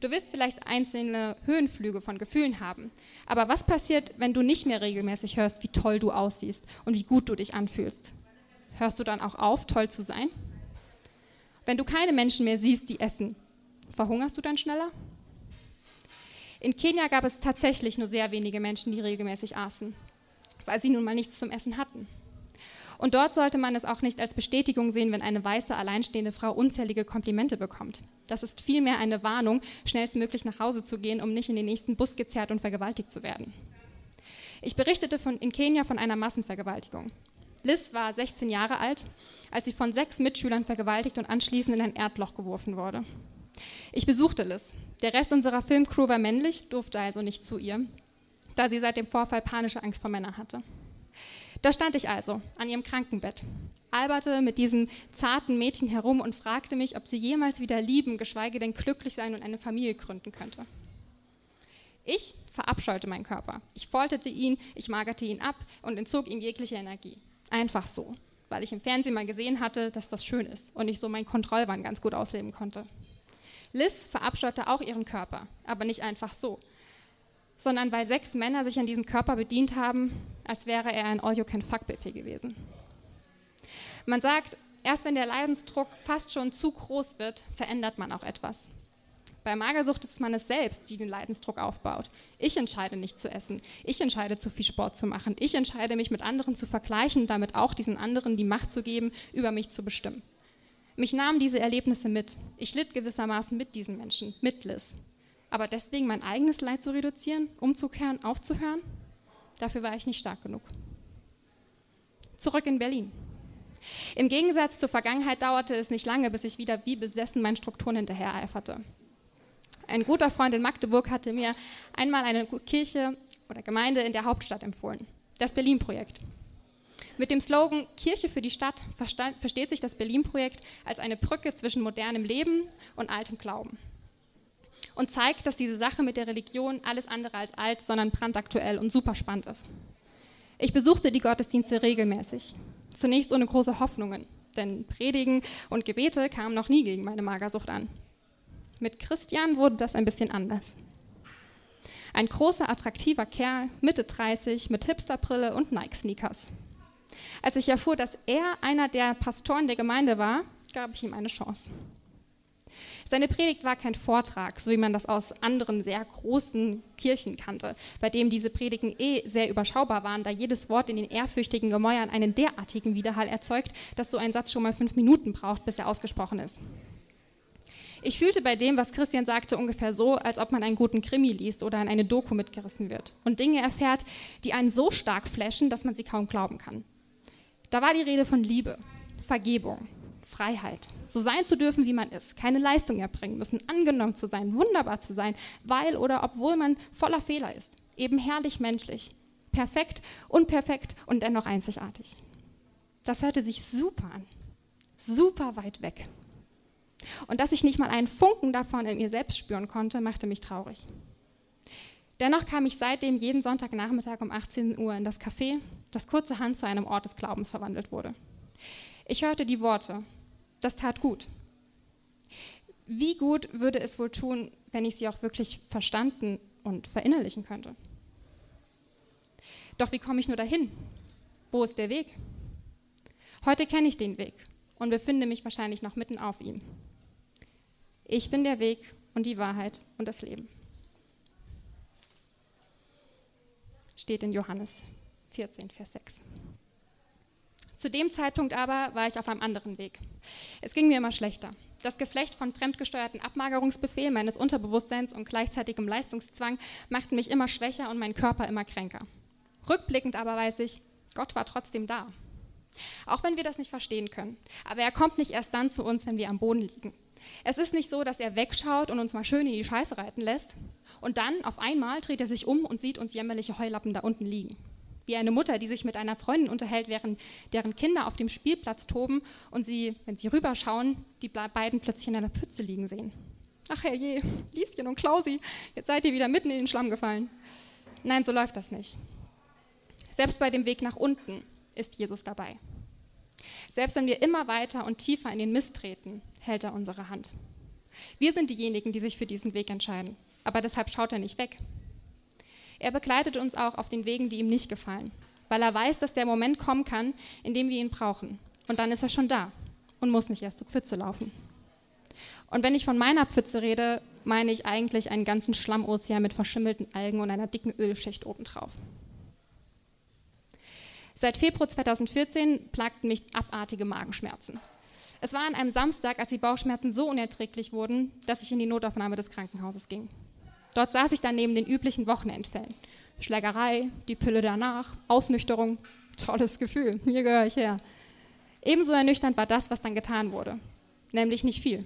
Du wirst vielleicht einzelne Höhenflüge von Gefühlen haben. Aber was passiert, wenn du nicht mehr regelmäßig hörst, wie toll du aussiehst und wie gut du dich anfühlst? Hörst du dann auch auf, toll zu sein? Wenn du keine Menschen mehr siehst, die essen, verhungerst du dann schneller? In Kenia gab es tatsächlich nur sehr wenige Menschen, die regelmäßig aßen, weil sie nun mal nichts zum Essen hatten. Und dort sollte man es auch nicht als Bestätigung sehen, wenn eine weiße, alleinstehende Frau unzählige Komplimente bekommt. Das ist vielmehr eine Warnung, schnellstmöglich nach Hause zu gehen, um nicht in den nächsten Bus gezerrt und vergewaltigt zu werden. Ich berichtete von, in Kenia von einer Massenvergewaltigung. Liz war 16 Jahre alt, als sie von sechs Mitschülern vergewaltigt und anschließend in ein Erdloch geworfen wurde. Ich besuchte Liz. Der Rest unserer Filmcrew war männlich, durfte also nicht zu ihr, da sie seit dem Vorfall panische Angst vor Männern hatte. Da stand ich also an ihrem Krankenbett, alberte mit diesem zarten Mädchen herum und fragte mich, ob sie jemals wieder lieben, geschweige denn glücklich sein und eine Familie gründen könnte. Ich verabscheute meinen Körper. Ich folterte ihn, ich magerte ihn ab und entzog ihm jegliche Energie. Einfach so, weil ich im Fernsehen mal gesehen hatte, dass das schön ist und ich so meinen Kontrollwahn ganz gut ausleben konnte. Liz verabscheute auch ihren Körper, aber nicht einfach so, sondern weil sechs Männer sich an diesem Körper bedient haben, als wäre er ein All-You-Can-Fuck-Buffet gewesen. Man sagt, erst wenn der Leidensdruck fast schon zu groß wird, verändert man auch etwas. Bei Magersucht ist man es selbst, die den Leidensdruck aufbaut. Ich entscheide nicht zu essen. Ich entscheide zu viel Sport zu machen. Ich entscheide mich mit anderen zu vergleichen, damit auch diesen anderen die Macht zu geben, über mich zu bestimmen. Mich nahmen diese Erlebnisse mit. Ich litt gewissermaßen mit diesen Menschen, mit Liz. Aber deswegen mein eigenes Leid zu reduzieren, umzukehren, aufzuhören, dafür war ich nicht stark genug. Zurück in Berlin. Im Gegensatz zur Vergangenheit dauerte es nicht lange, bis ich wieder wie besessen meinen Strukturen hinterhereiferte. Ein guter Freund in Magdeburg hatte mir einmal eine Kirche oder Gemeinde in der Hauptstadt empfohlen, das Berlin-Projekt. Mit dem Slogan Kirche für die Stadt versteht sich das Berlin-Projekt als eine Brücke zwischen modernem Leben und altem Glauben und zeigt, dass diese Sache mit der Religion alles andere als alt, sondern brandaktuell und super spannend ist. Ich besuchte die Gottesdienste regelmäßig, zunächst ohne große Hoffnungen, denn Predigen und Gebete kamen noch nie gegen meine Magersucht an. Mit Christian wurde das ein bisschen anders. Ein großer, attraktiver Kerl, Mitte 30, mit Hipsterbrille und Nike-Sneakers. Als ich erfuhr, dass er einer der Pastoren der Gemeinde war, gab ich ihm eine Chance. Seine Predigt war kein Vortrag, so wie man das aus anderen sehr großen Kirchen kannte, bei dem diese Predigen eh sehr überschaubar waren, da jedes Wort in den ehrfürchtigen Gemäuern einen derartigen Widerhall erzeugt, dass so ein Satz schon mal fünf Minuten braucht, bis er ausgesprochen ist. Ich fühlte bei dem, was Christian sagte, ungefähr so, als ob man einen guten Krimi liest oder in eine Doku mitgerissen wird und Dinge erfährt, die einen so stark flashen, dass man sie kaum glauben kann. Da war die Rede von Liebe, Vergebung, Freiheit, so sein zu dürfen, wie man ist, keine Leistung erbringen müssen, angenommen zu sein, wunderbar zu sein, weil oder obwohl man voller Fehler ist, eben herrlich menschlich, perfekt, unperfekt und dennoch einzigartig. Das hörte sich super an, super weit weg. Und dass ich nicht mal einen Funken davon in mir selbst spüren konnte, machte mich traurig. Dennoch kam ich seitdem jeden Sonntagnachmittag um 18 Uhr in das Café, das kurzerhand zu einem Ort des Glaubens verwandelt wurde. Ich hörte die Worte, das tat gut. Wie gut würde es wohl tun, wenn ich sie auch wirklich verstanden und verinnerlichen könnte? Doch wie komme ich nur dahin? Wo ist der Weg? Heute kenne ich den Weg und befinde mich wahrscheinlich noch mitten auf ihm. Ich bin der Weg und die Wahrheit und das Leben. Steht in Johannes 14, Vers 6. Zu dem Zeitpunkt aber war ich auf einem anderen Weg. Es ging mir immer schlechter. Das Geflecht von fremdgesteuerten Abmagerungsbefehlen meines Unterbewusstseins und gleichzeitigem Leistungszwang machten mich immer schwächer und meinen Körper immer kränker. Rückblickend aber weiß ich, Gott war trotzdem da. Auch wenn wir das nicht verstehen können. Aber er kommt nicht erst dann zu uns, wenn wir am Boden liegen. Es ist nicht so, dass er wegschaut und uns mal schön in die Scheiße reiten lässt und dann auf einmal dreht er sich um und sieht uns jämmerliche Heulappen da unten liegen wie eine Mutter, die sich mit einer Freundin unterhält, während deren Kinder auf dem Spielplatz toben und sie, wenn sie rüberschauen, die beiden plötzlich in einer Pfütze liegen sehen. Ach herrje, Lieschen und Klausi, jetzt seid ihr wieder mitten in den Schlamm gefallen. Nein, so läuft das nicht. Selbst bei dem Weg nach unten ist Jesus dabei. Selbst wenn wir immer weiter und tiefer in den Mist treten, hält er unsere Hand. Wir sind diejenigen, die sich für diesen Weg entscheiden. Aber deshalb schaut er nicht weg. Er begleitet uns auch auf den Wegen, die ihm nicht gefallen, weil er weiß, dass der Moment kommen kann, in dem wir ihn brauchen. Und dann ist er schon da und muss nicht erst zur Pfütze laufen. Und wenn ich von meiner Pfütze rede, meine ich eigentlich einen ganzen Schlammozean mit verschimmelten Algen und einer dicken Ölschicht obendrauf. Seit Februar 2014 plagten mich abartige Magenschmerzen. Es war an einem Samstag, als die Bauchschmerzen so unerträglich wurden, dass ich in die Notaufnahme des Krankenhauses ging. Dort saß ich dann neben den üblichen Wochenendfällen. Schlägerei, die Pille danach, Ausnüchterung, tolles Gefühl, hier gehöre ich her. Ebenso ernüchternd war das, was dann getan wurde, nämlich nicht viel.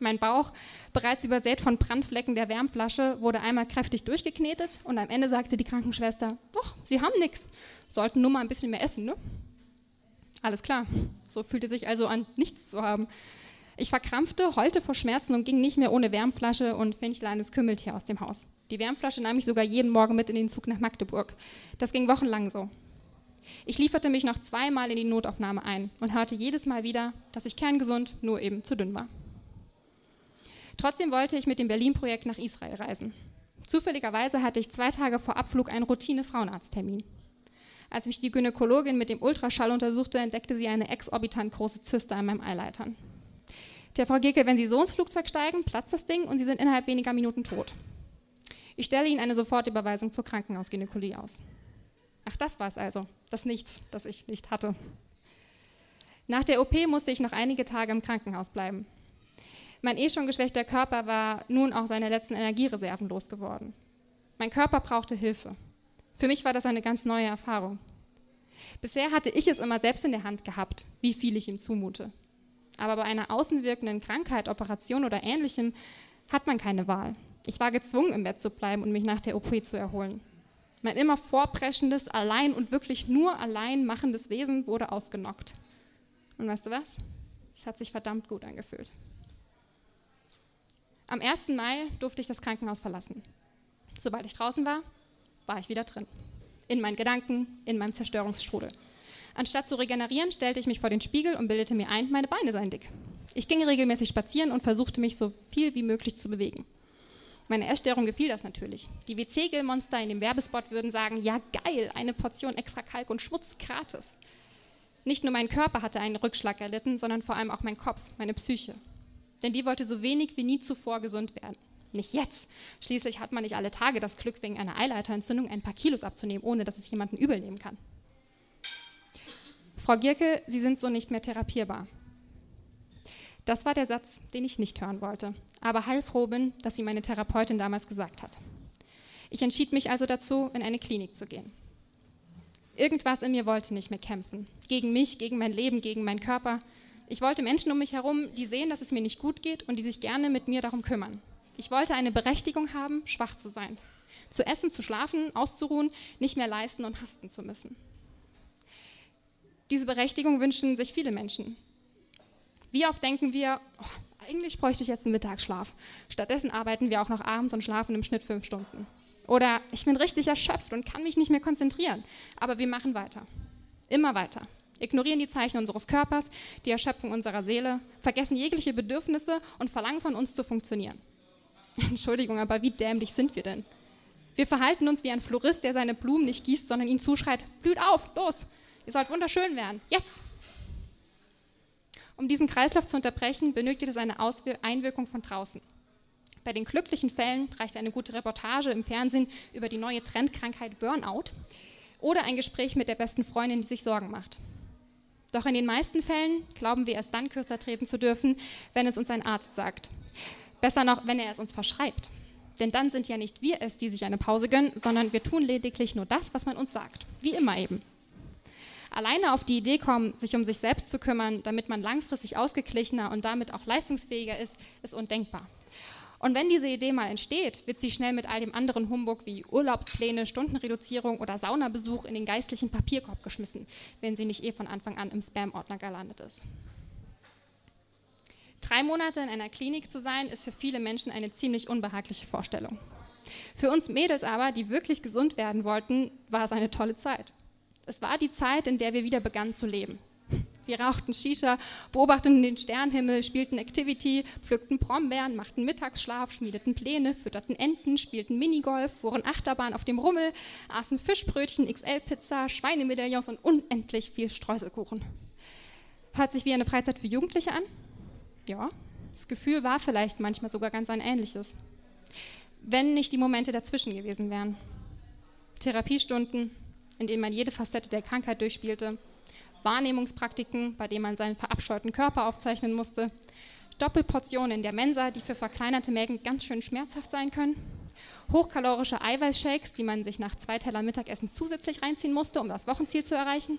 Mein Bauch, bereits übersät von Brandflecken der Wärmflasche, wurde einmal kräftig durchgeknetet und am Ende sagte die Krankenschwester, doch, Sie haben nichts, sollten nur mal ein bisschen mehr essen, ne? Alles klar, so fühlte sich also an, nichts zu haben. Ich verkrampfte, heulte vor Schmerzen und ging nicht mehr ohne Wärmflasche und finchleines Kümmeltier aus dem Haus. Die Wärmflasche nahm ich sogar jeden Morgen mit in den Zug nach Magdeburg. Das ging wochenlang so. Ich lieferte mich noch zweimal in die Notaufnahme ein und hörte jedes Mal wieder, dass ich kerngesund, nur eben zu dünn war. Trotzdem wollte ich mit dem Berlin-Projekt nach Israel reisen. Zufälligerweise hatte ich zwei Tage vor Abflug einen Routine-Frauenarzttermin. Als mich die Gynäkologin mit dem Ultraschall untersuchte, entdeckte sie eine exorbitant große Zyste an meinem Eileitern. Der Frau Gecke, wenn Sie so ins Flugzeug steigen, platzt das Ding und Sie sind innerhalb weniger Minuten tot. Ich stelle Ihnen eine Sofortüberweisung zur Krankenhausgynäkologie aus. Ach, das war es also, das Nichts, das ich nicht hatte. Nach der OP musste ich noch einige Tage im Krankenhaus bleiben. Mein eh schon geschwächter Körper war nun auch seine letzten Energiereserven losgeworden. Mein Körper brauchte Hilfe. Für mich war das eine ganz neue Erfahrung. Bisher hatte ich es immer selbst in der Hand gehabt, wie viel ich ihm zumute. Aber bei einer außenwirkenden Krankheit, Operation oder ähnlichem hat man keine Wahl. Ich war gezwungen, im Bett zu bleiben und mich nach der OP zu erholen. Mein immer vorpreschendes, allein und wirklich nur allein machendes Wesen wurde ausgenockt. Und weißt du was? Es hat sich verdammt gut angefühlt. Am 1. Mai durfte ich das Krankenhaus verlassen. Sobald ich draußen war, war ich wieder drin. In meinen Gedanken, in meinem Zerstörungsstrudel. Anstatt zu regenerieren, stellte ich mich vor den Spiegel und bildete mir ein, meine Beine seien dick. Ich ging regelmäßig spazieren und versuchte mich so viel wie möglich zu bewegen. Meine Essstörung gefiel das natürlich. Die WC-Gel-Monster in dem Werbespot würden sagen, ja geil, eine Portion extra Kalk und Schmutz gratis. Nicht nur mein Körper hatte einen Rückschlag erlitten, sondern vor allem auch mein Kopf, meine Psyche. Denn die wollte so wenig wie nie zuvor gesund werden. Nicht jetzt. Schließlich hat man nicht alle Tage das Glück, wegen einer Eileiterentzündung ein paar Kilos abzunehmen, ohne dass es jemanden übel nehmen kann. Frau Gierke, Sie sind so nicht mehr therapierbar. Das war der Satz, den ich nicht hören wollte, aber heilfroh bin, dass sie meine Therapeutin damals gesagt hat. Ich entschied mich also dazu, in eine Klinik zu gehen. Irgendwas in mir wollte nicht mehr kämpfen. Gegen mich, gegen mein Leben, gegen meinen Körper. Ich wollte Menschen um mich herum, die sehen, dass es mir nicht gut geht und die sich gerne mit mir darum kümmern. Ich wollte eine Berechtigung haben, schwach zu sein. Zu essen, zu schlafen, auszuruhen, nicht mehr leisten und hasten zu müssen. Diese Berechtigung wünschen sich viele Menschen. Wie oft denken wir, oh, eigentlich bräuchte ich jetzt einen Mittagsschlaf. Stattdessen arbeiten wir auch noch abends und schlafen im Schnitt fünf Stunden. Oder ich bin richtig erschöpft und kann mich nicht mehr konzentrieren. Aber wir machen weiter. Immer weiter. Ignorieren die Zeichen unseres Körpers, die Erschöpfung unserer Seele, vergessen jegliche Bedürfnisse und verlangen von uns zu funktionieren. Entschuldigung, aber wie dämlich sind wir denn? Wir verhalten uns wie ein Florist, der seine Blumen nicht gießt, sondern ihnen zuschreit, blüht auf, los, ihr sollt wunderschön werden, jetzt. Um diesen Kreislauf zu unterbrechen, benötigt es eine Auswir Einwirkung von draußen. Bei den glücklichen Fällen reicht eine gute Reportage im Fernsehen über die neue Trendkrankheit Burnout oder ein Gespräch mit der besten Freundin, die sich Sorgen macht. Doch in den meisten Fällen glauben wir erst dann kürzer treten zu dürfen, wenn es uns ein Arzt sagt. Besser noch, wenn er es uns verschreibt. Denn dann sind ja nicht wir es, die sich eine Pause gönnen, sondern wir tun lediglich nur das, was man uns sagt. Wie immer eben alleine auf die Idee kommen, sich um sich selbst zu kümmern, damit man langfristig ausgeglichener und damit auch leistungsfähiger ist, ist undenkbar. Und wenn diese Idee mal entsteht, wird sie schnell mit all dem anderen Humbug wie Urlaubspläne, Stundenreduzierung oder Saunabesuch in den geistlichen Papierkorb geschmissen, wenn sie nicht eh von Anfang an im Spam-Ordner gelandet ist. Drei Monate in einer Klinik zu sein, ist für viele Menschen eine ziemlich unbehagliche Vorstellung. Für uns Mädels aber, die wirklich gesund werden wollten, war es eine tolle Zeit. Es war die Zeit, in der wir wieder begannen zu leben. Wir rauchten Shisha, beobachteten den Sternenhimmel, spielten Activity, pflückten Brombeeren, machten Mittagsschlaf, schmiedeten Pläne, fütterten Enten, spielten Minigolf, fuhren Achterbahn auf dem Rummel, aßen Fischbrötchen, XL-Pizza, Schweinemedaillons und unendlich viel Streuselkuchen. Hört sich wie eine Freizeit für Jugendliche an? Ja, das Gefühl war vielleicht manchmal sogar ganz ein ähnliches. Wenn nicht die Momente dazwischen gewesen wären. Therapiestunden, in denen man jede Facette der Krankheit durchspielte, Wahrnehmungspraktiken, bei denen man seinen verabscheuten Körper aufzeichnen musste, Doppelportionen in der Mensa, die für verkleinerte Mägen ganz schön schmerzhaft sein können, hochkalorische Eiweißshakes, die man sich nach zwei Tellern Mittagessen zusätzlich reinziehen musste, um das Wochenziel zu erreichen,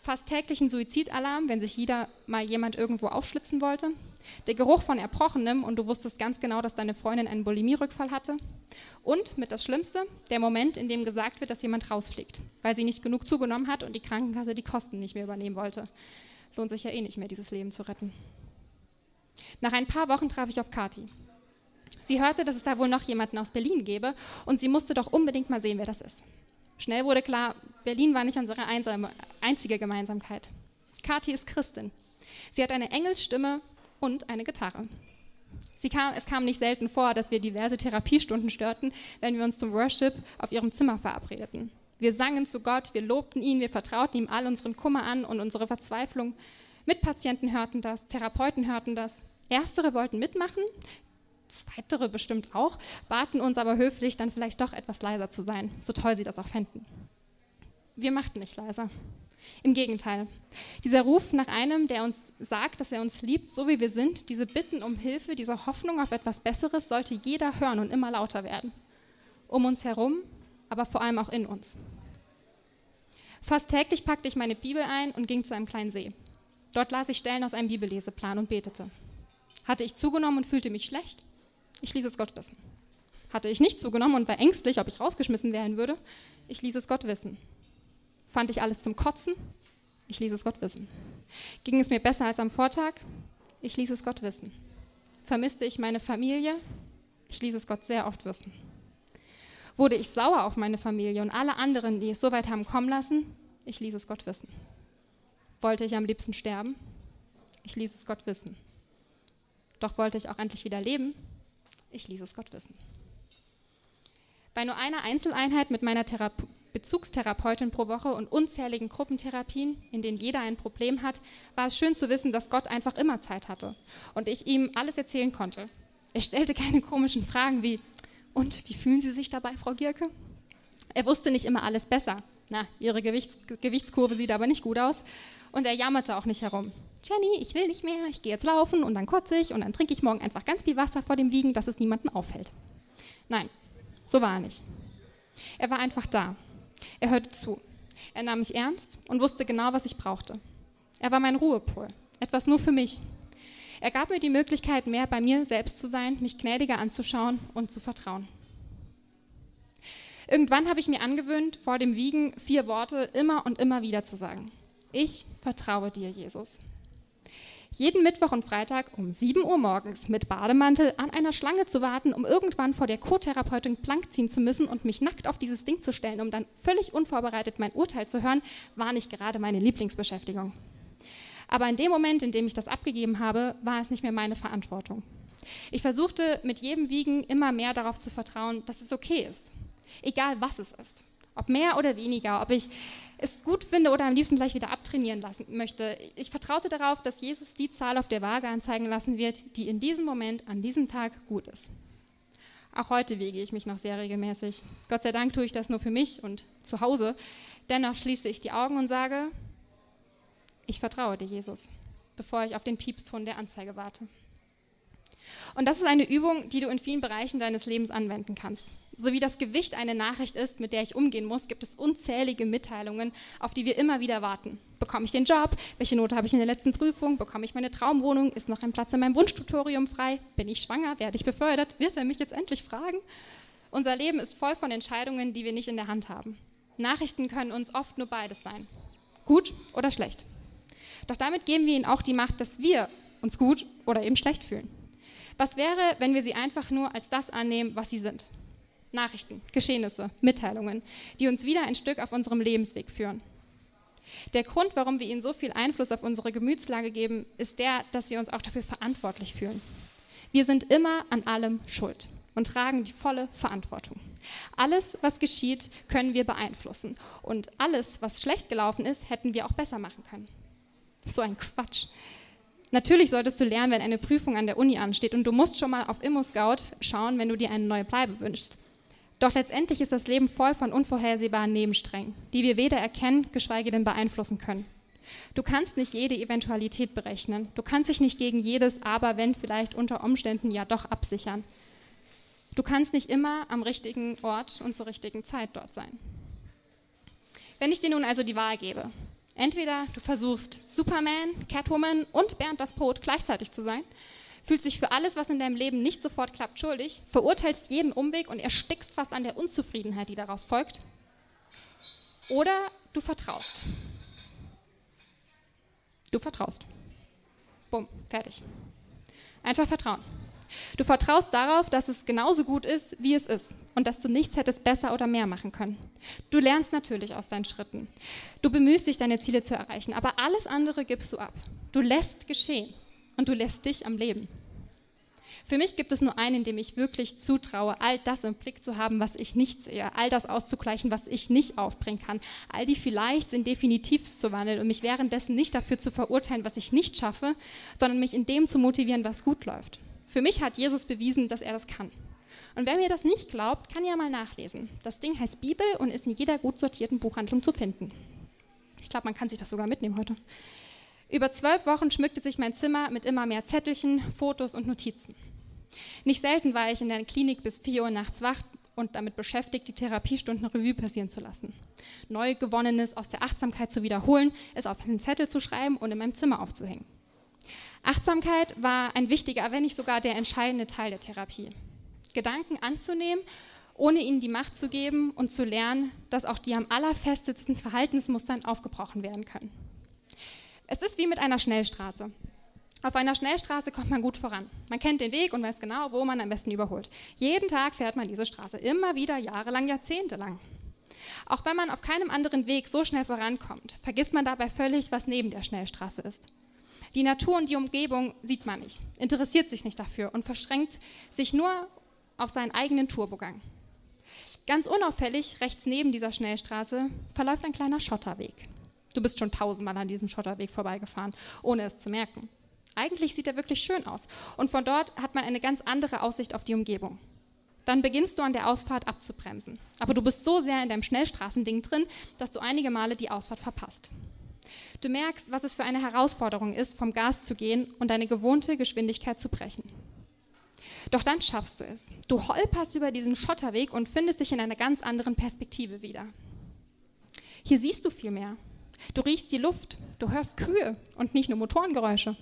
fast täglichen Suizidalarm, wenn sich jeder mal jemand irgendwo aufschlitzen wollte, der Geruch von Erbrochenem und du wusstest ganz genau, dass deine Freundin einen Bulimie-Rückfall hatte und mit das Schlimmste, der Moment, in dem gesagt wird, dass jemand rausfliegt, weil sie nicht genug zugenommen hat und die Krankenkasse die Kosten nicht mehr übernehmen wollte. Lohnt sich ja eh nicht mehr, dieses Leben zu retten. Nach ein paar Wochen traf ich auf Kati. Sie hörte, dass es da wohl noch jemanden aus Berlin gäbe und sie musste doch unbedingt mal sehen, wer das ist. Schnell wurde klar, Berlin war nicht unsere einzige Gemeinsamkeit. Kathi ist Christin. Sie hat eine Engelsstimme und eine Gitarre. Kam, es kam nicht selten vor, dass wir diverse Therapiestunden störten, wenn wir uns zum Worship auf ihrem Zimmer verabredeten. Wir sangen zu Gott, wir lobten ihn, wir vertrauten ihm all unseren Kummer an und unsere Verzweiflung. Mitpatienten hörten das, Therapeuten hörten das. Erstere wollten mitmachen, Zweitere bestimmt auch, baten uns aber höflich, dann vielleicht doch etwas leiser zu sein, so toll sie das auch fänden. Wir machten nicht leiser. Im Gegenteil. Dieser Ruf nach einem, der uns sagt, dass er uns liebt, so wie wir sind, diese Bitten um Hilfe, diese Hoffnung auf etwas Besseres, sollte jeder hören und immer lauter werden. Um uns herum, aber vor allem auch in uns. Fast täglich packte ich meine Bibel ein und ging zu einem kleinen See. Dort las ich Stellen aus einem Bibelleseplan und betete. Hatte ich zugenommen und fühlte mich schlecht? Ich ließ es Gott wissen. Hatte ich nicht zugenommen und war ängstlich, ob ich rausgeschmissen werden würde? Ich ließ es Gott wissen. Fand ich alles zum Kotzen? Ich ließ es Gott wissen. Ging es mir besser als am Vortag? Ich ließ es Gott wissen. Vermisste ich meine Familie? Ich ließ es Gott sehr oft wissen. Wurde ich sauer auf meine Familie und alle anderen, die es so weit haben kommen lassen? Ich ließ es Gott wissen. Wollte ich am liebsten sterben? Ich ließ es Gott wissen. Doch wollte ich auch endlich wieder leben? Ich ließ es Gott wissen. Bei nur einer Einzeleinheit mit meiner Therape Bezugstherapeutin pro Woche und unzähligen Gruppentherapien, in denen jeder ein Problem hat, war es schön zu wissen, dass Gott einfach immer Zeit hatte und ich ihm alles erzählen konnte. Er stellte keine komischen Fragen wie, und wie fühlen Sie sich dabei, Frau Gierke? Er wusste nicht immer alles besser. Na, Ihre Gewichts Gewichtskurve sieht aber nicht gut aus. Und er jammerte auch nicht herum. Jenny, ich will nicht mehr, ich gehe jetzt laufen und dann kotze ich und dann trinke ich morgen einfach ganz viel Wasser vor dem Wiegen, dass es niemandem auffällt. Nein, so war er nicht. Er war einfach da. Er hörte zu. Er nahm mich ernst und wusste genau, was ich brauchte. Er war mein Ruhepol, etwas nur für mich. Er gab mir die Möglichkeit, mehr bei mir selbst zu sein, mich gnädiger anzuschauen und zu vertrauen. Irgendwann habe ich mir angewöhnt, vor dem Wiegen vier Worte immer und immer wieder zu sagen. Ich vertraue dir, Jesus. Jeden Mittwoch und Freitag um 7 Uhr morgens mit Bademantel an einer Schlange zu warten, um irgendwann vor der Co-Therapeutin plank ziehen zu müssen und mich nackt auf dieses Ding zu stellen, um dann völlig unvorbereitet mein Urteil zu hören, war nicht gerade meine Lieblingsbeschäftigung. Aber in dem Moment, in dem ich das abgegeben habe, war es nicht mehr meine Verantwortung. Ich versuchte mit jedem Wiegen immer mehr darauf zu vertrauen, dass es okay ist. Egal was es ist. Ob mehr oder weniger, ob ich es gut finde oder am liebsten gleich wieder abtrainieren lassen möchte. Ich vertraute darauf, dass Jesus die Zahl auf der Waage anzeigen lassen wird, die in diesem Moment, an diesem Tag gut ist. Auch heute wiege ich mich noch sehr regelmäßig. Gott sei Dank tue ich das nur für mich und zu Hause. Dennoch schließe ich die Augen und sage, ich vertraue dir, Jesus, bevor ich auf den Piepston der Anzeige warte. Und das ist eine Übung, die du in vielen Bereichen deines Lebens anwenden kannst. So wie das Gewicht eine Nachricht ist, mit der ich umgehen muss, gibt es unzählige Mitteilungen, auf die wir immer wieder warten. Bekomme ich den Job? Welche Note habe ich in der letzten Prüfung? Bekomme ich meine Traumwohnung? Ist noch ein Platz in meinem Wunschtutorium frei? Bin ich schwanger? Werde ich befördert? Wird er mich jetzt endlich fragen? Unser Leben ist voll von Entscheidungen, die wir nicht in der Hand haben. Nachrichten können uns oft nur beides sein. Gut oder schlecht. Doch damit geben wir ihnen auch die Macht, dass wir uns gut oder eben schlecht fühlen. Was wäre, wenn wir sie einfach nur als das annehmen, was sie sind? Nachrichten, Geschehnisse, Mitteilungen, die uns wieder ein Stück auf unserem Lebensweg führen. Der Grund, warum wir ihnen so viel Einfluss auf unsere Gemütslage geben, ist der, dass wir uns auch dafür verantwortlich fühlen. Wir sind immer an allem schuld und tragen die volle Verantwortung. Alles, was geschieht, können wir beeinflussen. Und alles, was schlecht gelaufen ist, hätten wir auch besser machen können. So ein Quatsch. Natürlich solltest du lernen, wenn eine Prüfung an der Uni ansteht und du musst schon mal auf ImmoScout schauen, wenn du dir eine neue Bleibe wünschst. Doch letztendlich ist das Leben voll von unvorhersehbaren Nebensträngen, die wir weder erkennen, geschweige denn beeinflussen können. Du kannst nicht jede Eventualität berechnen. Du kannst dich nicht gegen jedes Aber, wenn vielleicht unter Umständen ja doch absichern. Du kannst nicht immer am richtigen Ort und zur richtigen Zeit dort sein. Wenn ich dir nun also die Wahl gebe, Entweder du versuchst Superman, Catwoman und Bernd das Brot gleichzeitig zu sein, fühlst dich für alles, was in deinem Leben nicht sofort klappt, schuldig, verurteilst jeden Umweg und erstickst fast an der Unzufriedenheit, die daraus folgt. Oder du vertraust. Du vertraust. Bumm, fertig. Einfach vertrauen. Du vertraust darauf, dass es genauso gut ist, wie es ist und dass du nichts hättest besser oder mehr machen können. Du lernst natürlich aus deinen Schritten. Du bemühst dich, deine Ziele zu erreichen, aber alles andere gibst du ab. Du lässt geschehen und du lässt dich am Leben. Für mich gibt es nur einen, dem ich wirklich zutraue, all das im Blick zu haben, was ich nicht sehe, all das auszugleichen, was ich nicht aufbringen kann, all die vielleicht in Definitivs zu wandeln und mich währenddessen nicht dafür zu verurteilen, was ich nicht schaffe, sondern mich in dem zu motivieren, was gut läuft. Für mich hat Jesus bewiesen, dass er das kann. Und wer mir das nicht glaubt, kann ja mal nachlesen. Das Ding heißt Bibel und ist in jeder gut sortierten Buchhandlung zu finden. Ich glaube, man kann sich das sogar mitnehmen heute. Über zwölf Wochen schmückte sich mein Zimmer mit immer mehr Zettelchen, Fotos und Notizen. Nicht selten war ich in der Klinik bis 4 Uhr nachts wach und damit beschäftigt, die Therapiestunden Revue passieren zu lassen. Neu gewonnenes aus der Achtsamkeit zu wiederholen, es auf einen Zettel zu schreiben und in meinem Zimmer aufzuhängen. Achtsamkeit war ein wichtiger, wenn nicht sogar der entscheidende Teil der Therapie. Gedanken anzunehmen, ohne ihnen die Macht zu geben und zu lernen, dass auch die am allerfestesten Verhaltensmustern aufgebrochen werden können. Es ist wie mit einer Schnellstraße. Auf einer Schnellstraße kommt man gut voran. Man kennt den Weg und weiß genau, wo man am besten überholt. Jeden Tag fährt man diese Straße, immer wieder, jahrelang, jahrzehntelang. Auch wenn man auf keinem anderen Weg so schnell vorankommt, vergisst man dabei völlig, was neben der Schnellstraße ist. Die Natur und die Umgebung sieht man nicht, interessiert sich nicht dafür und verschränkt sich nur auf seinen eigenen Turbogang. Ganz unauffällig, rechts neben dieser Schnellstraße, verläuft ein kleiner Schotterweg. Du bist schon tausendmal an diesem Schotterweg vorbeigefahren, ohne es zu merken. Eigentlich sieht er wirklich schön aus. Und von dort hat man eine ganz andere Aussicht auf die Umgebung. Dann beginnst du an der Ausfahrt abzubremsen. Aber du bist so sehr in deinem Schnellstraßending drin, dass du einige Male die Ausfahrt verpasst. Du merkst, was es für eine Herausforderung ist, vom Gas zu gehen und deine gewohnte Geschwindigkeit zu brechen. Doch dann schaffst du es. Du holperst über diesen Schotterweg und findest dich in einer ganz anderen Perspektive wieder. Hier siehst du viel mehr. Du riechst die Luft, du hörst Kühe und nicht nur Motorengeräusche.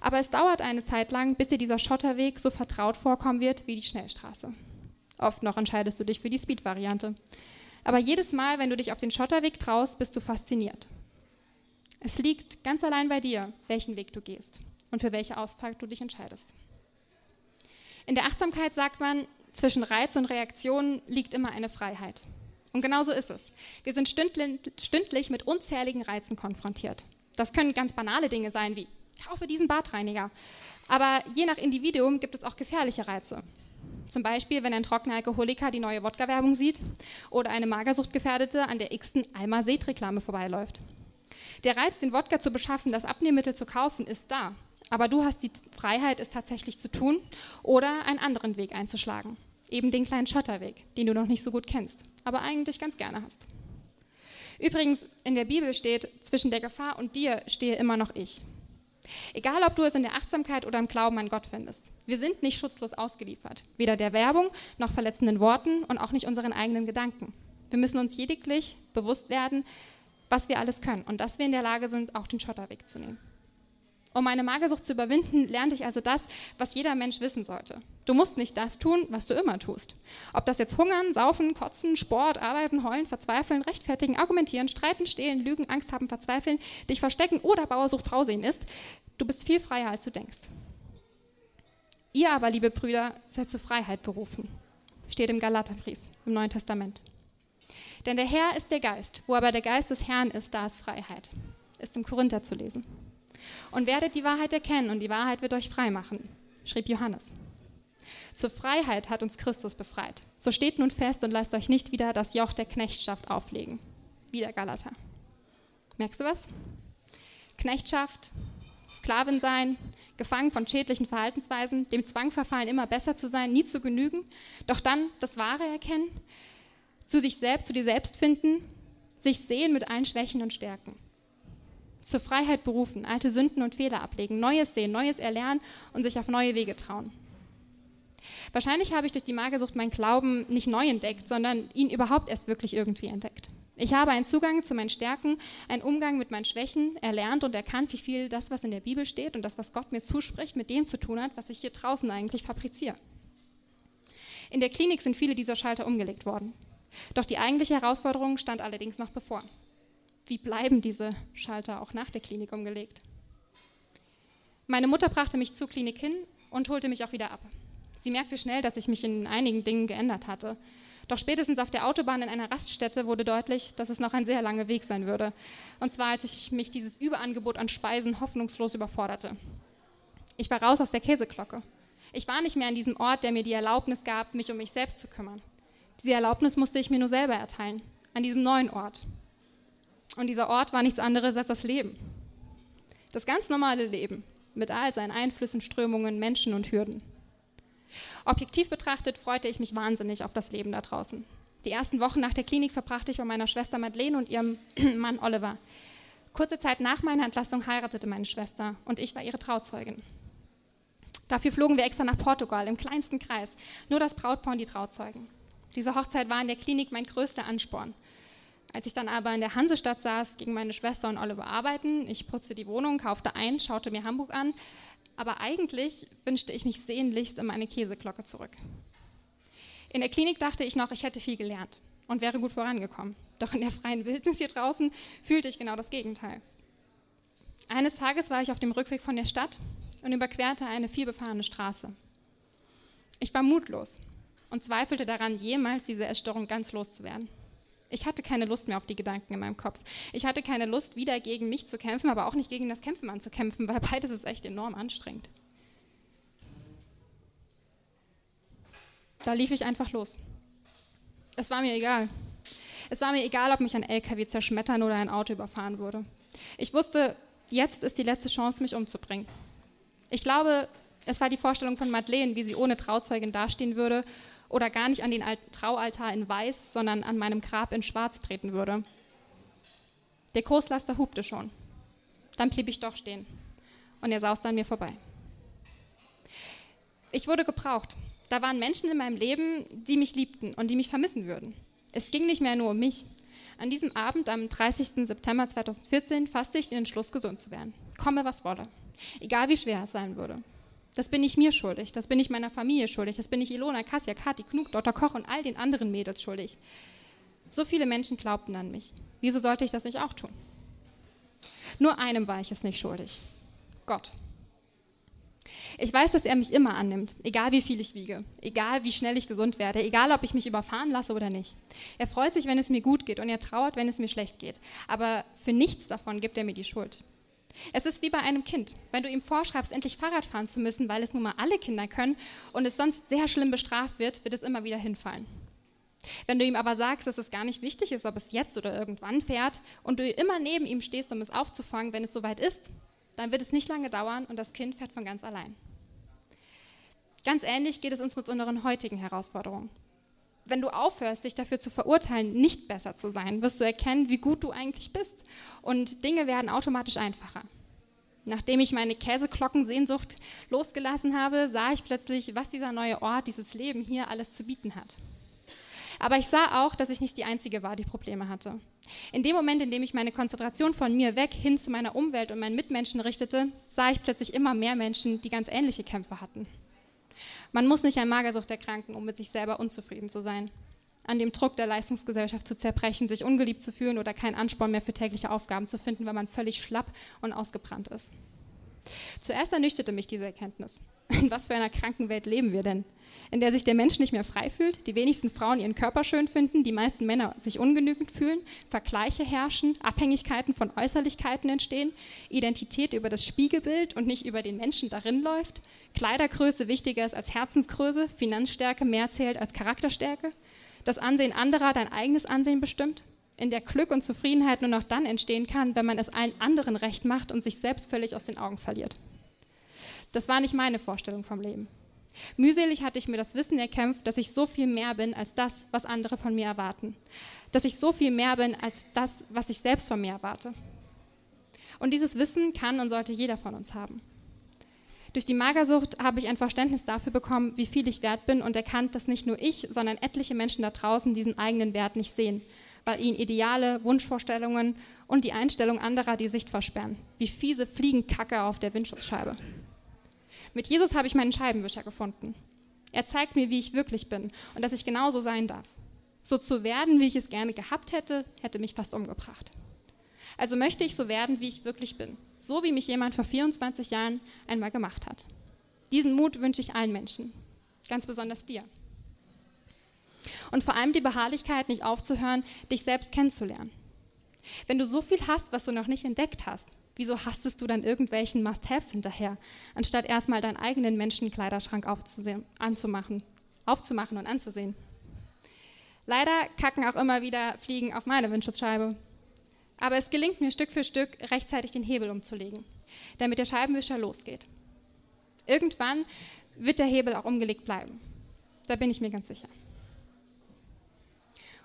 Aber es dauert eine Zeit lang, bis dir dieser Schotterweg so vertraut vorkommen wird wie die Schnellstraße. Oft noch entscheidest du dich für die Speed-Variante. Aber jedes Mal, wenn du dich auf den Schotterweg traust, bist du fasziniert. Es liegt ganz allein bei dir, welchen Weg du gehst und für welche Ausfahrt du dich entscheidest. In der Achtsamkeit sagt man, zwischen Reiz und Reaktion liegt immer eine Freiheit. Und genau so ist es. Wir sind stündlich mit unzähligen Reizen konfrontiert. Das können ganz banale Dinge sein wie, kaufe diesen Badreiniger. Aber je nach Individuum gibt es auch gefährliche Reize. Zum Beispiel, wenn ein trockener Alkoholiker die neue Wodka-Werbung sieht oder eine Magersuchtgefährdete an der x-ten Alma Seed-Reklame vorbeiläuft. Der Reiz, den Wodka zu beschaffen, das Abnehmmittel zu kaufen, ist da. Aber du hast die Freiheit, es tatsächlich zu tun oder einen anderen Weg einzuschlagen. Eben den kleinen Schotterweg, den du noch nicht so gut kennst, aber eigentlich ganz gerne hast. Übrigens, in der Bibel steht, zwischen der Gefahr und dir stehe immer noch ich. Egal, ob du es in der Achtsamkeit oder im Glauben an Gott findest. Wir sind nicht schutzlos ausgeliefert. Weder der Werbung noch verletzenden Worten und auch nicht unseren eigenen Gedanken. Wir müssen uns lediglich bewusst werden, was wir alles können und dass wir in der Lage sind, auch den Schotterweg zu nehmen. Um meine Magersucht zu überwinden, lernte ich also das, was jeder Mensch wissen sollte. Du musst nicht das tun, was du immer tust. Ob das jetzt hungern, saufen, kotzen, Sport, arbeiten, heulen, verzweifeln, rechtfertigen, argumentieren, streiten, stehlen, lügen, Angst haben, verzweifeln, dich verstecken oder Bauersucht Frau sehen ist, du bist viel freier, als du denkst. Ihr aber, liebe Brüder, seid zur Freiheit berufen. Steht im Galaterbrief im Neuen Testament. Denn der Herr ist der Geist. Wo aber der Geist des Herrn ist, da ist Freiheit. Ist im Korinther zu lesen. Und werdet die Wahrheit erkennen und die Wahrheit wird euch frei machen, schrieb Johannes. Zur Freiheit hat uns Christus befreit. So steht nun fest und lasst euch nicht wieder das Joch der Knechtschaft auflegen. Wieder Galater. Merkst du was? Knechtschaft, Sklavin sein, gefangen von schädlichen Verhaltensweisen, dem Zwang verfallen, immer besser zu sein, nie zu genügen, doch dann das Wahre erkennen, zu sich selbst, zu dir selbst finden, sich sehen mit allen Schwächen und Stärken zur Freiheit berufen, alte Sünden und Fehler ablegen, Neues sehen, Neues erlernen und sich auf neue Wege trauen. Wahrscheinlich habe ich durch die Magersucht meinen Glauben nicht neu entdeckt, sondern ihn überhaupt erst wirklich irgendwie entdeckt. Ich habe einen Zugang zu meinen Stärken, einen Umgang mit meinen Schwächen erlernt und erkannt, wie viel das, was in der Bibel steht und das, was Gott mir zuspricht, mit dem zu tun hat, was ich hier draußen eigentlich fabriziere. In der Klinik sind viele dieser Schalter umgelegt worden. Doch die eigentliche Herausforderung stand allerdings noch bevor wie bleiben diese Schalter auch nach der Klinik umgelegt? Meine Mutter brachte mich zur Klinik hin und holte mich auch wieder ab. Sie merkte schnell, dass ich mich in einigen Dingen geändert hatte. Doch spätestens auf der Autobahn in einer Raststätte wurde deutlich, dass es noch ein sehr langer Weg sein würde. Und zwar, als ich mich dieses Überangebot an Speisen hoffnungslos überforderte. Ich war raus aus der Käseglocke. Ich war nicht mehr an diesem Ort, der mir die Erlaubnis gab, mich um mich selbst zu kümmern. Diese Erlaubnis musste ich mir nur selber erteilen, an diesem neuen Ort, und dieser Ort war nichts anderes als das Leben. Das ganz normale Leben mit all seinen Einflüssen, Strömungen, Menschen und Hürden. Objektiv betrachtet freute ich mich wahnsinnig auf das Leben da draußen. Die ersten Wochen nach der Klinik verbrachte ich bei meiner Schwester Madeleine und ihrem Mann Oliver. Kurze Zeit nach meiner Entlassung heiratete meine Schwester und ich war ihre Trauzeugin. Dafür flogen wir extra nach Portugal, im kleinsten Kreis. Nur das Brautpaar und die Trauzeugen. Diese Hochzeit war in der Klinik mein größter Ansporn. Als ich dann aber in der Hansestadt saß, ging meine Schwester und Oliver arbeiten. Ich putzte die Wohnung, kaufte ein, schaute mir Hamburg an. Aber eigentlich wünschte ich mich sehnlichst in meine Käseglocke zurück. In der Klinik dachte ich noch, ich hätte viel gelernt und wäre gut vorangekommen. Doch in der freien Wildnis hier draußen fühlte ich genau das Gegenteil. Eines Tages war ich auf dem Rückweg von der Stadt und überquerte eine vielbefahrene Straße. Ich war mutlos und zweifelte daran, jemals diese Essstörung ganz loszuwerden. Ich hatte keine Lust mehr auf die Gedanken in meinem Kopf. Ich hatte keine Lust, wieder gegen mich zu kämpfen, aber auch nicht gegen das Kämpfen anzukämpfen, weil beides ist echt enorm anstrengend. Da lief ich einfach los. Es war mir egal. Es war mir egal, ob mich ein LKW zerschmettern oder ein Auto überfahren würde. Ich wusste, jetzt ist die letzte Chance, mich umzubringen. Ich glaube, es war die Vorstellung von Madeleine, wie sie ohne Trauzeugin dastehen würde oder gar nicht an den Traualtar in Weiß, sondern an meinem Grab in Schwarz treten würde. Der Großlaster hupte schon. Dann blieb ich doch stehen und er sauste an mir vorbei. Ich wurde gebraucht. Da waren Menschen in meinem Leben, die mich liebten und die mich vermissen würden. Es ging nicht mehr nur um mich. An diesem Abend, am 30. September 2014, fasste ich den Entschluss, gesund zu werden. Komme, was wolle. Egal wie schwer es sein würde. Das bin ich mir schuldig, das bin ich meiner Familie schuldig, das bin ich Ilona, Kassia, Kati, Knug, Dr. Koch und all den anderen Mädels schuldig. So viele Menschen glaubten an mich. Wieso sollte ich das nicht auch tun? Nur einem war ich es nicht schuldig. Gott. Ich weiß, dass er mich immer annimmt, egal wie viel ich wiege, egal wie schnell ich gesund werde, egal ob ich mich überfahren lasse oder nicht. Er freut sich, wenn es mir gut geht und er trauert, wenn es mir schlecht geht. Aber für nichts davon gibt er mir die Schuld. Es ist wie bei einem Kind. Wenn du ihm vorschreibst, endlich Fahrrad fahren zu müssen, weil es nun mal alle Kinder können und es sonst sehr schlimm bestraft wird, wird es immer wieder hinfallen. Wenn du ihm aber sagst, dass es gar nicht wichtig ist, ob es jetzt oder irgendwann fährt und du immer neben ihm stehst, um es aufzufangen, wenn es soweit ist, dann wird es nicht lange dauern und das Kind fährt von ganz allein. Ganz ähnlich geht es uns mit unseren heutigen Herausforderungen. Wenn du aufhörst, dich dafür zu verurteilen, nicht besser zu sein, wirst du erkennen, wie gut du eigentlich bist und Dinge werden automatisch einfacher. Nachdem ich meine Käseglockensehnsucht losgelassen habe, sah ich plötzlich, was dieser neue Ort, dieses Leben hier alles zu bieten hat. Aber ich sah auch, dass ich nicht die Einzige war, die Probleme hatte. In dem Moment, in dem ich meine Konzentration von mir weg hin zu meiner Umwelt und meinen Mitmenschen richtete, sah ich plötzlich immer mehr Menschen, die ganz ähnliche Kämpfe hatten. Man muss nicht an Magersucht erkranken, um mit sich selber unzufrieden zu sein. An dem Druck der Leistungsgesellschaft zu zerbrechen, sich ungeliebt zu fühlen oder keinen Ansporn mehr für tägliche Aufgaben zu finden, weil man völlig schlapp und ausgebrannt ist. Zuerst ernüchterte mich diese Erkenntnis. In was für einer kranken Welt leben wir denn? In der sich der Mensch nicht mehr frei fühlt, die wenigsten Frauen ihren Körper schön finden, die meisten Männer sich ungenügend fühlen, Vergleiche herrschen, Abhängigkeiten von Äußerlichkeiten entstehen, Identität über das Spiegelbild und nicht über den Menschen darin läuft, Kleidergröße wichtiger ist als Herzensgröße, Finanzstärke mehr zählt als Charakterstärke, das Ansehen anderer dein eigenes Ansehen bestimmt, in der Glück und Zufriedenheit nur noch dann entstehen kann, wenn man es allen anderen recht macht und sich selbst völlig aus den Augen verliert. Das war nicht meine Vorstellung vom Leben. Mühselig hatte ich mir das Wissen erkämpft, dass ich so viel mehr bin als das, was andere von mir erwarten. Dass ich so viel mehr bin als das, was ich selbst von mir erwarte. Und dieses Wissen kann und sollte jeder von uns haben. Durch die Magersucht habe ich ein Verständnis dafür bekommen, wie viel ich wert bin und erkannt, dass nicht nur ich, sondern etliche Menschen da draußen diesen eigenen Wert nicht sehen, weil ihnen Ideale, Wunschvorstellungen und die Einstellung anderer die Sicht versperren, wie fiese Fliegenkacke auf der Windschutzscheibe. Mit Jesus habe ich meinen Scheibenwischer gefunden. Er zeigt mir, wie ich wirklich bin und dass ich genauso sein darf. So zu werden, wie ich es gerne gehabt hätte, hätte mich fast umgebracht. Also möchte ich so werden, wie ich wirklich bin. So wie mich jemand vor 24 Jahren einmal gemacht hat. Diesen Mut wünsche ich allen Menschen, ganz besonders dir. Und vor allem die Beharrlichkeit, nicht aufzuhören, dich selbst kennenzulernen. Wenn du so viel hast, was du noch nicht entdeckt hast, Wieso hastest du dann irgendwelchen Must-Haves hinterher, anstatt erstmal deinen eigenen Menschenkleiderschrank anzumachen, aufzumachen und anzusehen? Leider kacken auch immer wieder Fliegen auf meine Windschutzscheibe. Aber es gelingt mir Stück für Stück, rechtzeitig den Hebel umzulegen, damit der Scheibenwischer losgeht. Irgendwann wird der Hebel auch umgelegt bleiben. Da bin ich mir ganz sicher.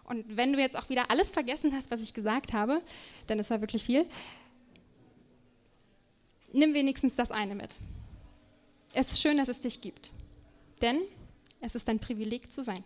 Und wenn du jetzt auch wieder alles vergessen hast, was ich gesagt habe, denn es war wirklich viel, nimm wenigstens das eine mit. Es ist schön, dass es dich gibt, denn es ist ein Privileg zu sein.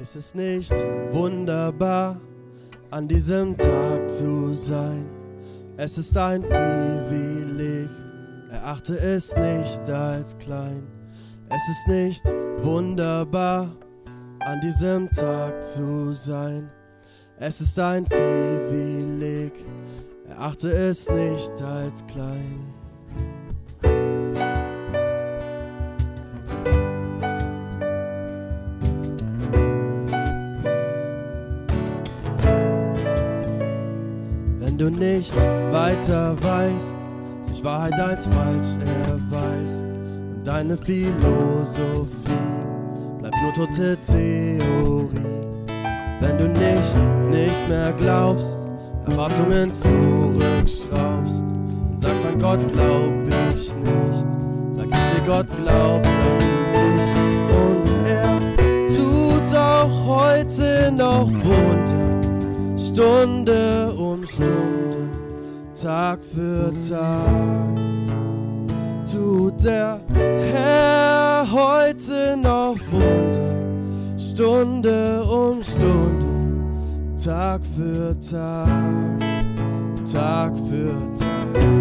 Ist es nicht wunderbar, an diesem Tag zu sein? Es ist ein Privileg, erachte es nicht als klein. Es ist nicht wunderbar, an diesem Tag zu sein. Es ist ein Privileg, erachte es nicht als klein. Weiter weißt, sich Wahrheit als falsch erweist und deine Philosophie bleibt nur tote Theorie. Wenn du nicht, nicht mehr glaubst, Erwartungen zurückschraubst und sagst an Gott glaub ich nicht, sag ich dir Gott glaubt an dich und er tut auch heute noch Wunder, Stunde, Tag für Tag tut der Herr heute noch Wunder, Stunde um Stunde, Tag für Tag, Tag für Tag.